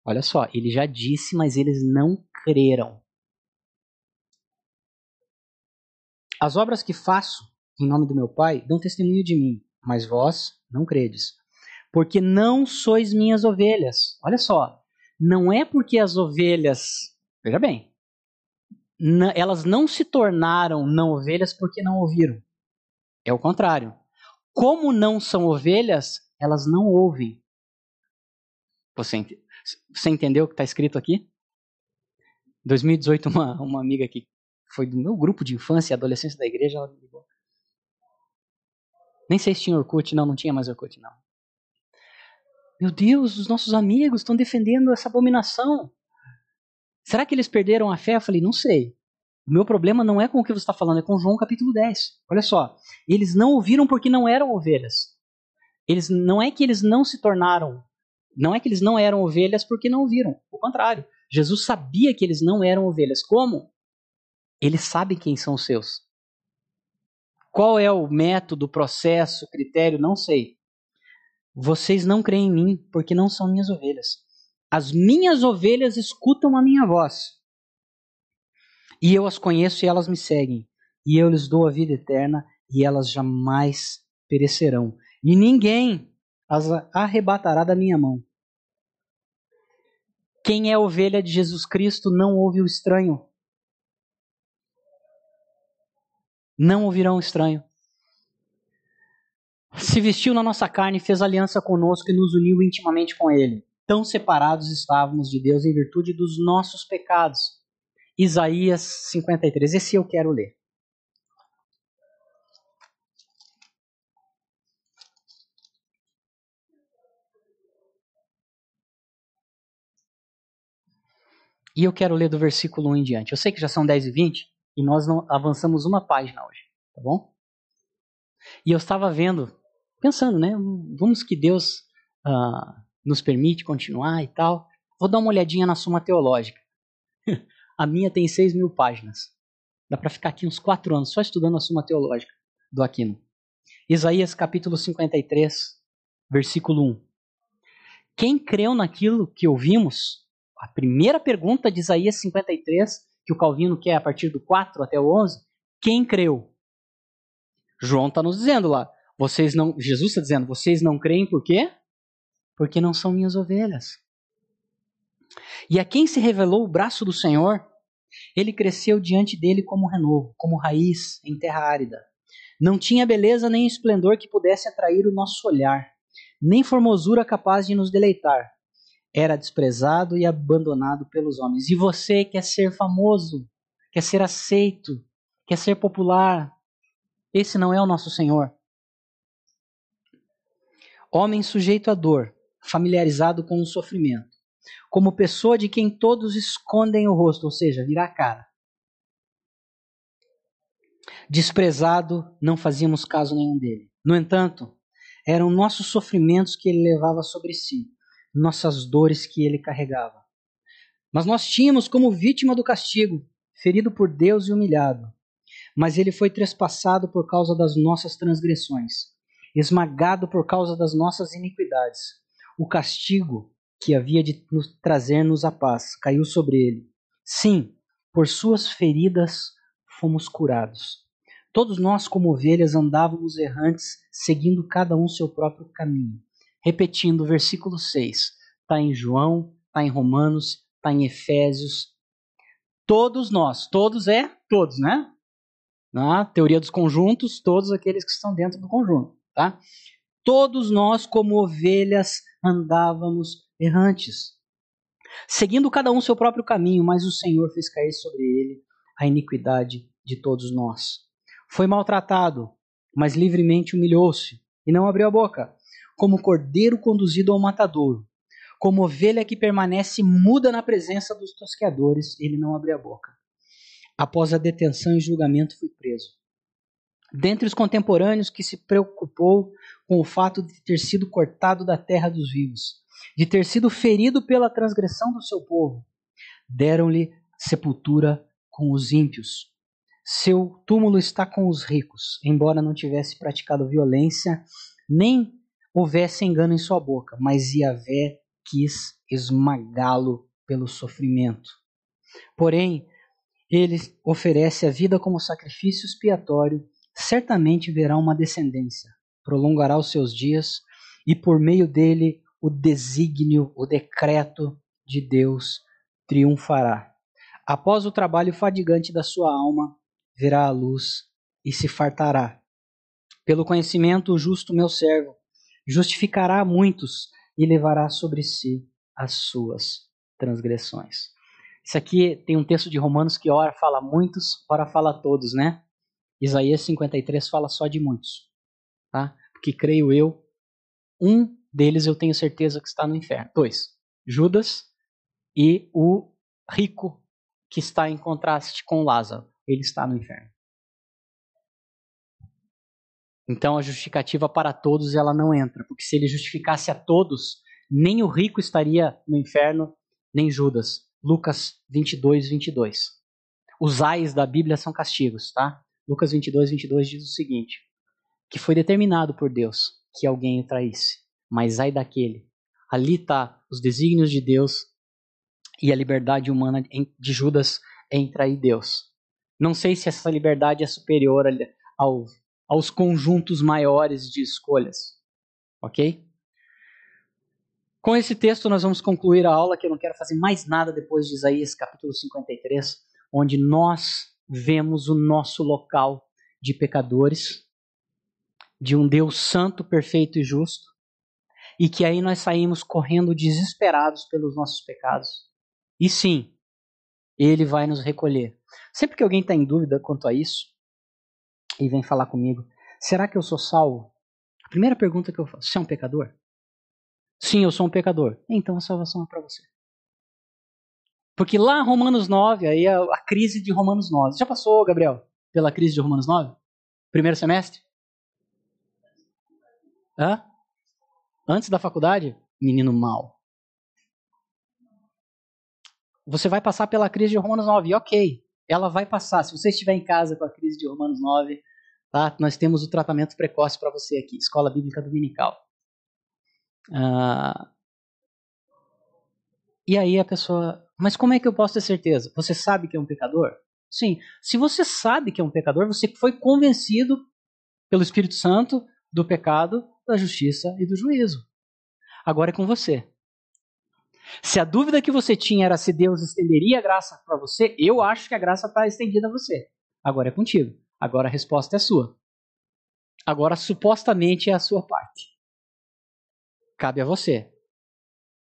Olha só, ele já disse, mas eles não creram. As obras que faço em nome do meu Pai dão testemunho de mim, mas vós não credes porque não sois minhas ovelhas. Olha só, não é porque as ovelhas, veja bem, elas não se tornaram não ovelhas porque não ouviram. É o contrário. Como não são ovelhas, elas não ouvem. Você, você entendeu o que está escrito aqui? Em 2018, uma, uma amiga que foi do meu grupo de infância e adolescência da igreja, ela me ligou. Nem sei se tinha Orkut, não, não tinha mais Orkut, não. Meu Deus, os nossos amigos estão defendendo essa abominação. Será que eles perderam a fé? Eu falei, não sei. O meu problema não é com o que você está falando, é com João capítulo 10. Olha só. Eles não ouviram porque não eram ovelhas. Eles não é que eles não se tornaram, não é que eles não eram ovelhas porque não ouviram. O contrário. Jesus sabia que eles não eram ovelhas. Como? Eles sabem quem são os seus. Qual é o método, processo, critério? Não sei. Vocês não creem em mim, porque não são minhas ovelhas. As minhas ovelhas escutam a minha voz. E eu as conheço e elas me seguem. E eu lhes dou a vida eterna e elas jamais perecerão. E ninguém as arrebatará da minha mão. Quem é ovelha de Jesus Cristo não ouve o estranho. Não ouvirão o estranho se vestiu na nossa carne, fez aliança conosco e nos uniu intimamente com Ele. Tão separados estávamos de Deus em virtude dos nossos pecados. Isaías 53. Esse eu quero ler. E eu quero ler do versículo 1 em diante. Eu sei que já são 10 e 20 e nós não avançamos uma página hoje, tá bom? E eu estava vendo pensando, né? Vamos que Deus uh, nos permite continuar e tal. Vou dar uma olhadinha na Suma Teológica. a minha tem 6 mil páginas. Dá para ficar aqui uns 4 anos só estudando a Suma Teológica do Aquino. Isaías capítulo 53, versículo 1. Quem creu naquilo que ouvimos? A primeira pergunta de Isaías 53, que o Calvino quer a partir do 4 até o 11. Quem creu? João está nos dizendo lá. Vocês não, Jesus está dizendo, vocês não creem por quê? porque não são minhas ovelhas. E a quem se revelou o braço do Senhor, ele cresceu diante dele como renovo, como raiz em terra árida. Não tinha beleza nem esplendor que pudesse atrair o nosso olhar, nem formosura capaz de nos deleitar. Era desprezado e abandonado pelos homens. E você quer ser famoso, quer ser aceito, quer ser popular. Esse não é o nosso Senhor. Homem sujeito à dor, familiarizado com o sofrimento, como pessoa de quem todos escondem o rosto, ou seja, virar a cara. Desprezado, não fazíamos caso nenhum dele. No entanto, eram nossos sofrimentos que ele levava sobre si, nossas dores que ele carregava. Mas nós tínhamos como vítima do castigo, ferido por Deus e humilhado. Mas ele foi trespassado por causa das nossas transgressões, esmagado por causa das nossas iniquidades. O castigo que havia de nos trazer-nos a paz caiu sobre ele. Sim, por suas feridas fomos curados. Todos nós, como ovelhas, andávamos errantes, seguindo cada um seu próprio caminho. Repetindo o versículo 6. Está em João, está em Romanos, está em Efésios. Todos nós, todos é todos, né? Na teoria dos conjuntos, todos aqueles que estão dentro do conjunto, tá? Todos nós, como ovelhas, andávamos errantes, seguindo cada um seu próprio caminho, mas o Senhor fez cair sobre ele a iniquidade de todos nós. Foi maltratado, mas livremente humilhou-se e não abriu a boca, como cordeiro conduzido ao matadouro. Como ovelha que permanece muda na presença dos tosqueadores, ele não abriu a boca. Após a detenção e julgamento, foi preso. Dentre os contemporâneos que se preocupou com o fato de ter sido cortado da terra dos vivos, de ter sido ferido pela transgressão do seu povo, deram-lhe sepultura com os ímpios. Seu túmulo está com os ricos, embora não tivesse praticado violência, nem houvesse engano em sua boca, mas Yahvé quis esmagá-lo pelo sofrimento. Porém, ele oferece a vida como sacrifício expiatório, certamente verá uma descendência, prolongará os seus dias, e por meio dele o desígnio, o decreto de Deus triunfará. Após o trabalho fadigante da sua alma, verá a luz e se fartará. Pelo conhecimento, o justo meu servo justificará muitos e levará sobre si as suas transgressões. Isso aqui tem um texto de Romanos que ora fala muitos, ora fala todos, né? Isaías 53 fala só de muitos, tá? Porque creio eu, um deles eu tenho certeza que está no inferno. Dois, Judas e o rico que está em contraste com Lázaro. Ele está no inferno. Então a justificativa para todos ela não entra, porque se ele justificasse a todos, nem o rico estaria no inferno, nem Judas. Lucas 22, 22. Os ais da Bíblia são castigos, tá? Lucas 22, 22 diz o seguinte: que foi determinado por Deus que alguém o traísse mas ai daquele. Ali está os desígnios de Deus e a liberdade humana de Judas em trair Deus. Não sei se essa liberdade é superior ao, aos conjuntos maiores de escolhas. Ok? Com esse texto, nós vamos concluir a aula, que eu não quero fazer mais nada depois de Isaías capítulo 53, onde nós vemos o nosso local de pecadores, de um Deus santo, perfeito e justo, e que aí nós saímos correndo desesperados pelos nossos pecados. E sim, ele vai nos recolher. Sempre que alguém está em dúvida quanto a isso e vem falar comigo, será que eu sou salvo? A primeira pergunta que eu faço: você é um pecador? Sim, eu sou um pecador. Então a salvação é para você. Porque lá Romanos 9, aí a, a, crise de Romanos 9. Já passou, Gabriel, pela crise de Romanos 9? Primeiro semestre? Hã? Antes da faculdade, menino mal. Você vai passar pela crise de Romanos 9, ok. Ela vai passar. Se você estiver em casa com a crise de Romanos 9, tá? nós temos o tratamento precoce para você aqui, Escola Bíblica Dominical. Ah, e aí a pessoa, mas como é que eu posso ter certeza? Você sabe que é um pecador? Sim. Se você sabe que é um pecador, você foi convencido pelo Espírito Santo do pecado da justiça e do juízo. Agora é com você. Se a dúvida que você tinha era se Deus estenderia a graça para você, eu acho que a graça está estendida a você. Agora é contigo. Agora a resposta é sua. Agora supostamente é a sua parte. Cabe a você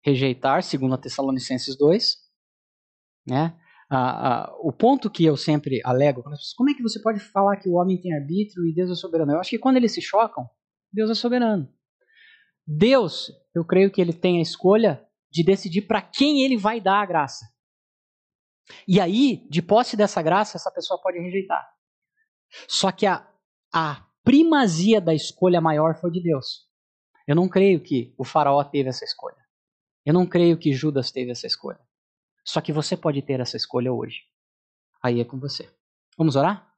rejeitar, segundo a Tessalonicenses 2, né? Ah, ah, o ponto que eu sempre alego, como é que você pode falar que o homem tem arbítrio e Deus é soberano? Eu acho que quando eles se chocam, Deus é soberano. Deus, eu creio que ele tem a escolha de decidir para quem ele vai dar a graça. E aí, de posse dessa graça, essa pessoa pode rejeitar. Só que a, a primazia da escolha maior foi de Deus. Eu não creio que o faraó teve essa escolha. Eu não creio que Judas teve essa escolha. Só que você pode ter essa escolha hoje. Aí é com você. Vamos orar?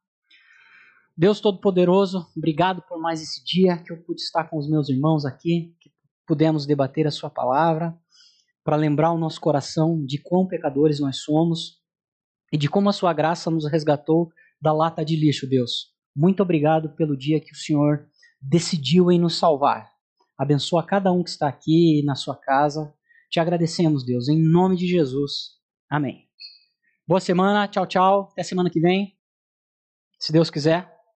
Deus Todo-Poderoso, obrigado por mais esse dia que eu pude estar com os meus irmãos aqui, que pudemos debater a Sua palavra para lembrar o nosso coração de quão pecadores nós somos e de como a sua graça nos resgatou da lata de lixo, Deus. Muito obrigado pelo dia que o Senhor decidiu em nos salvar. Abençoa cada um que está aqui na sua casa. Te agradecemos, Deus, em nome de Jesus. Amém. Boa semana, tchau, tchau. Até semana que vem. Se Deus quiser.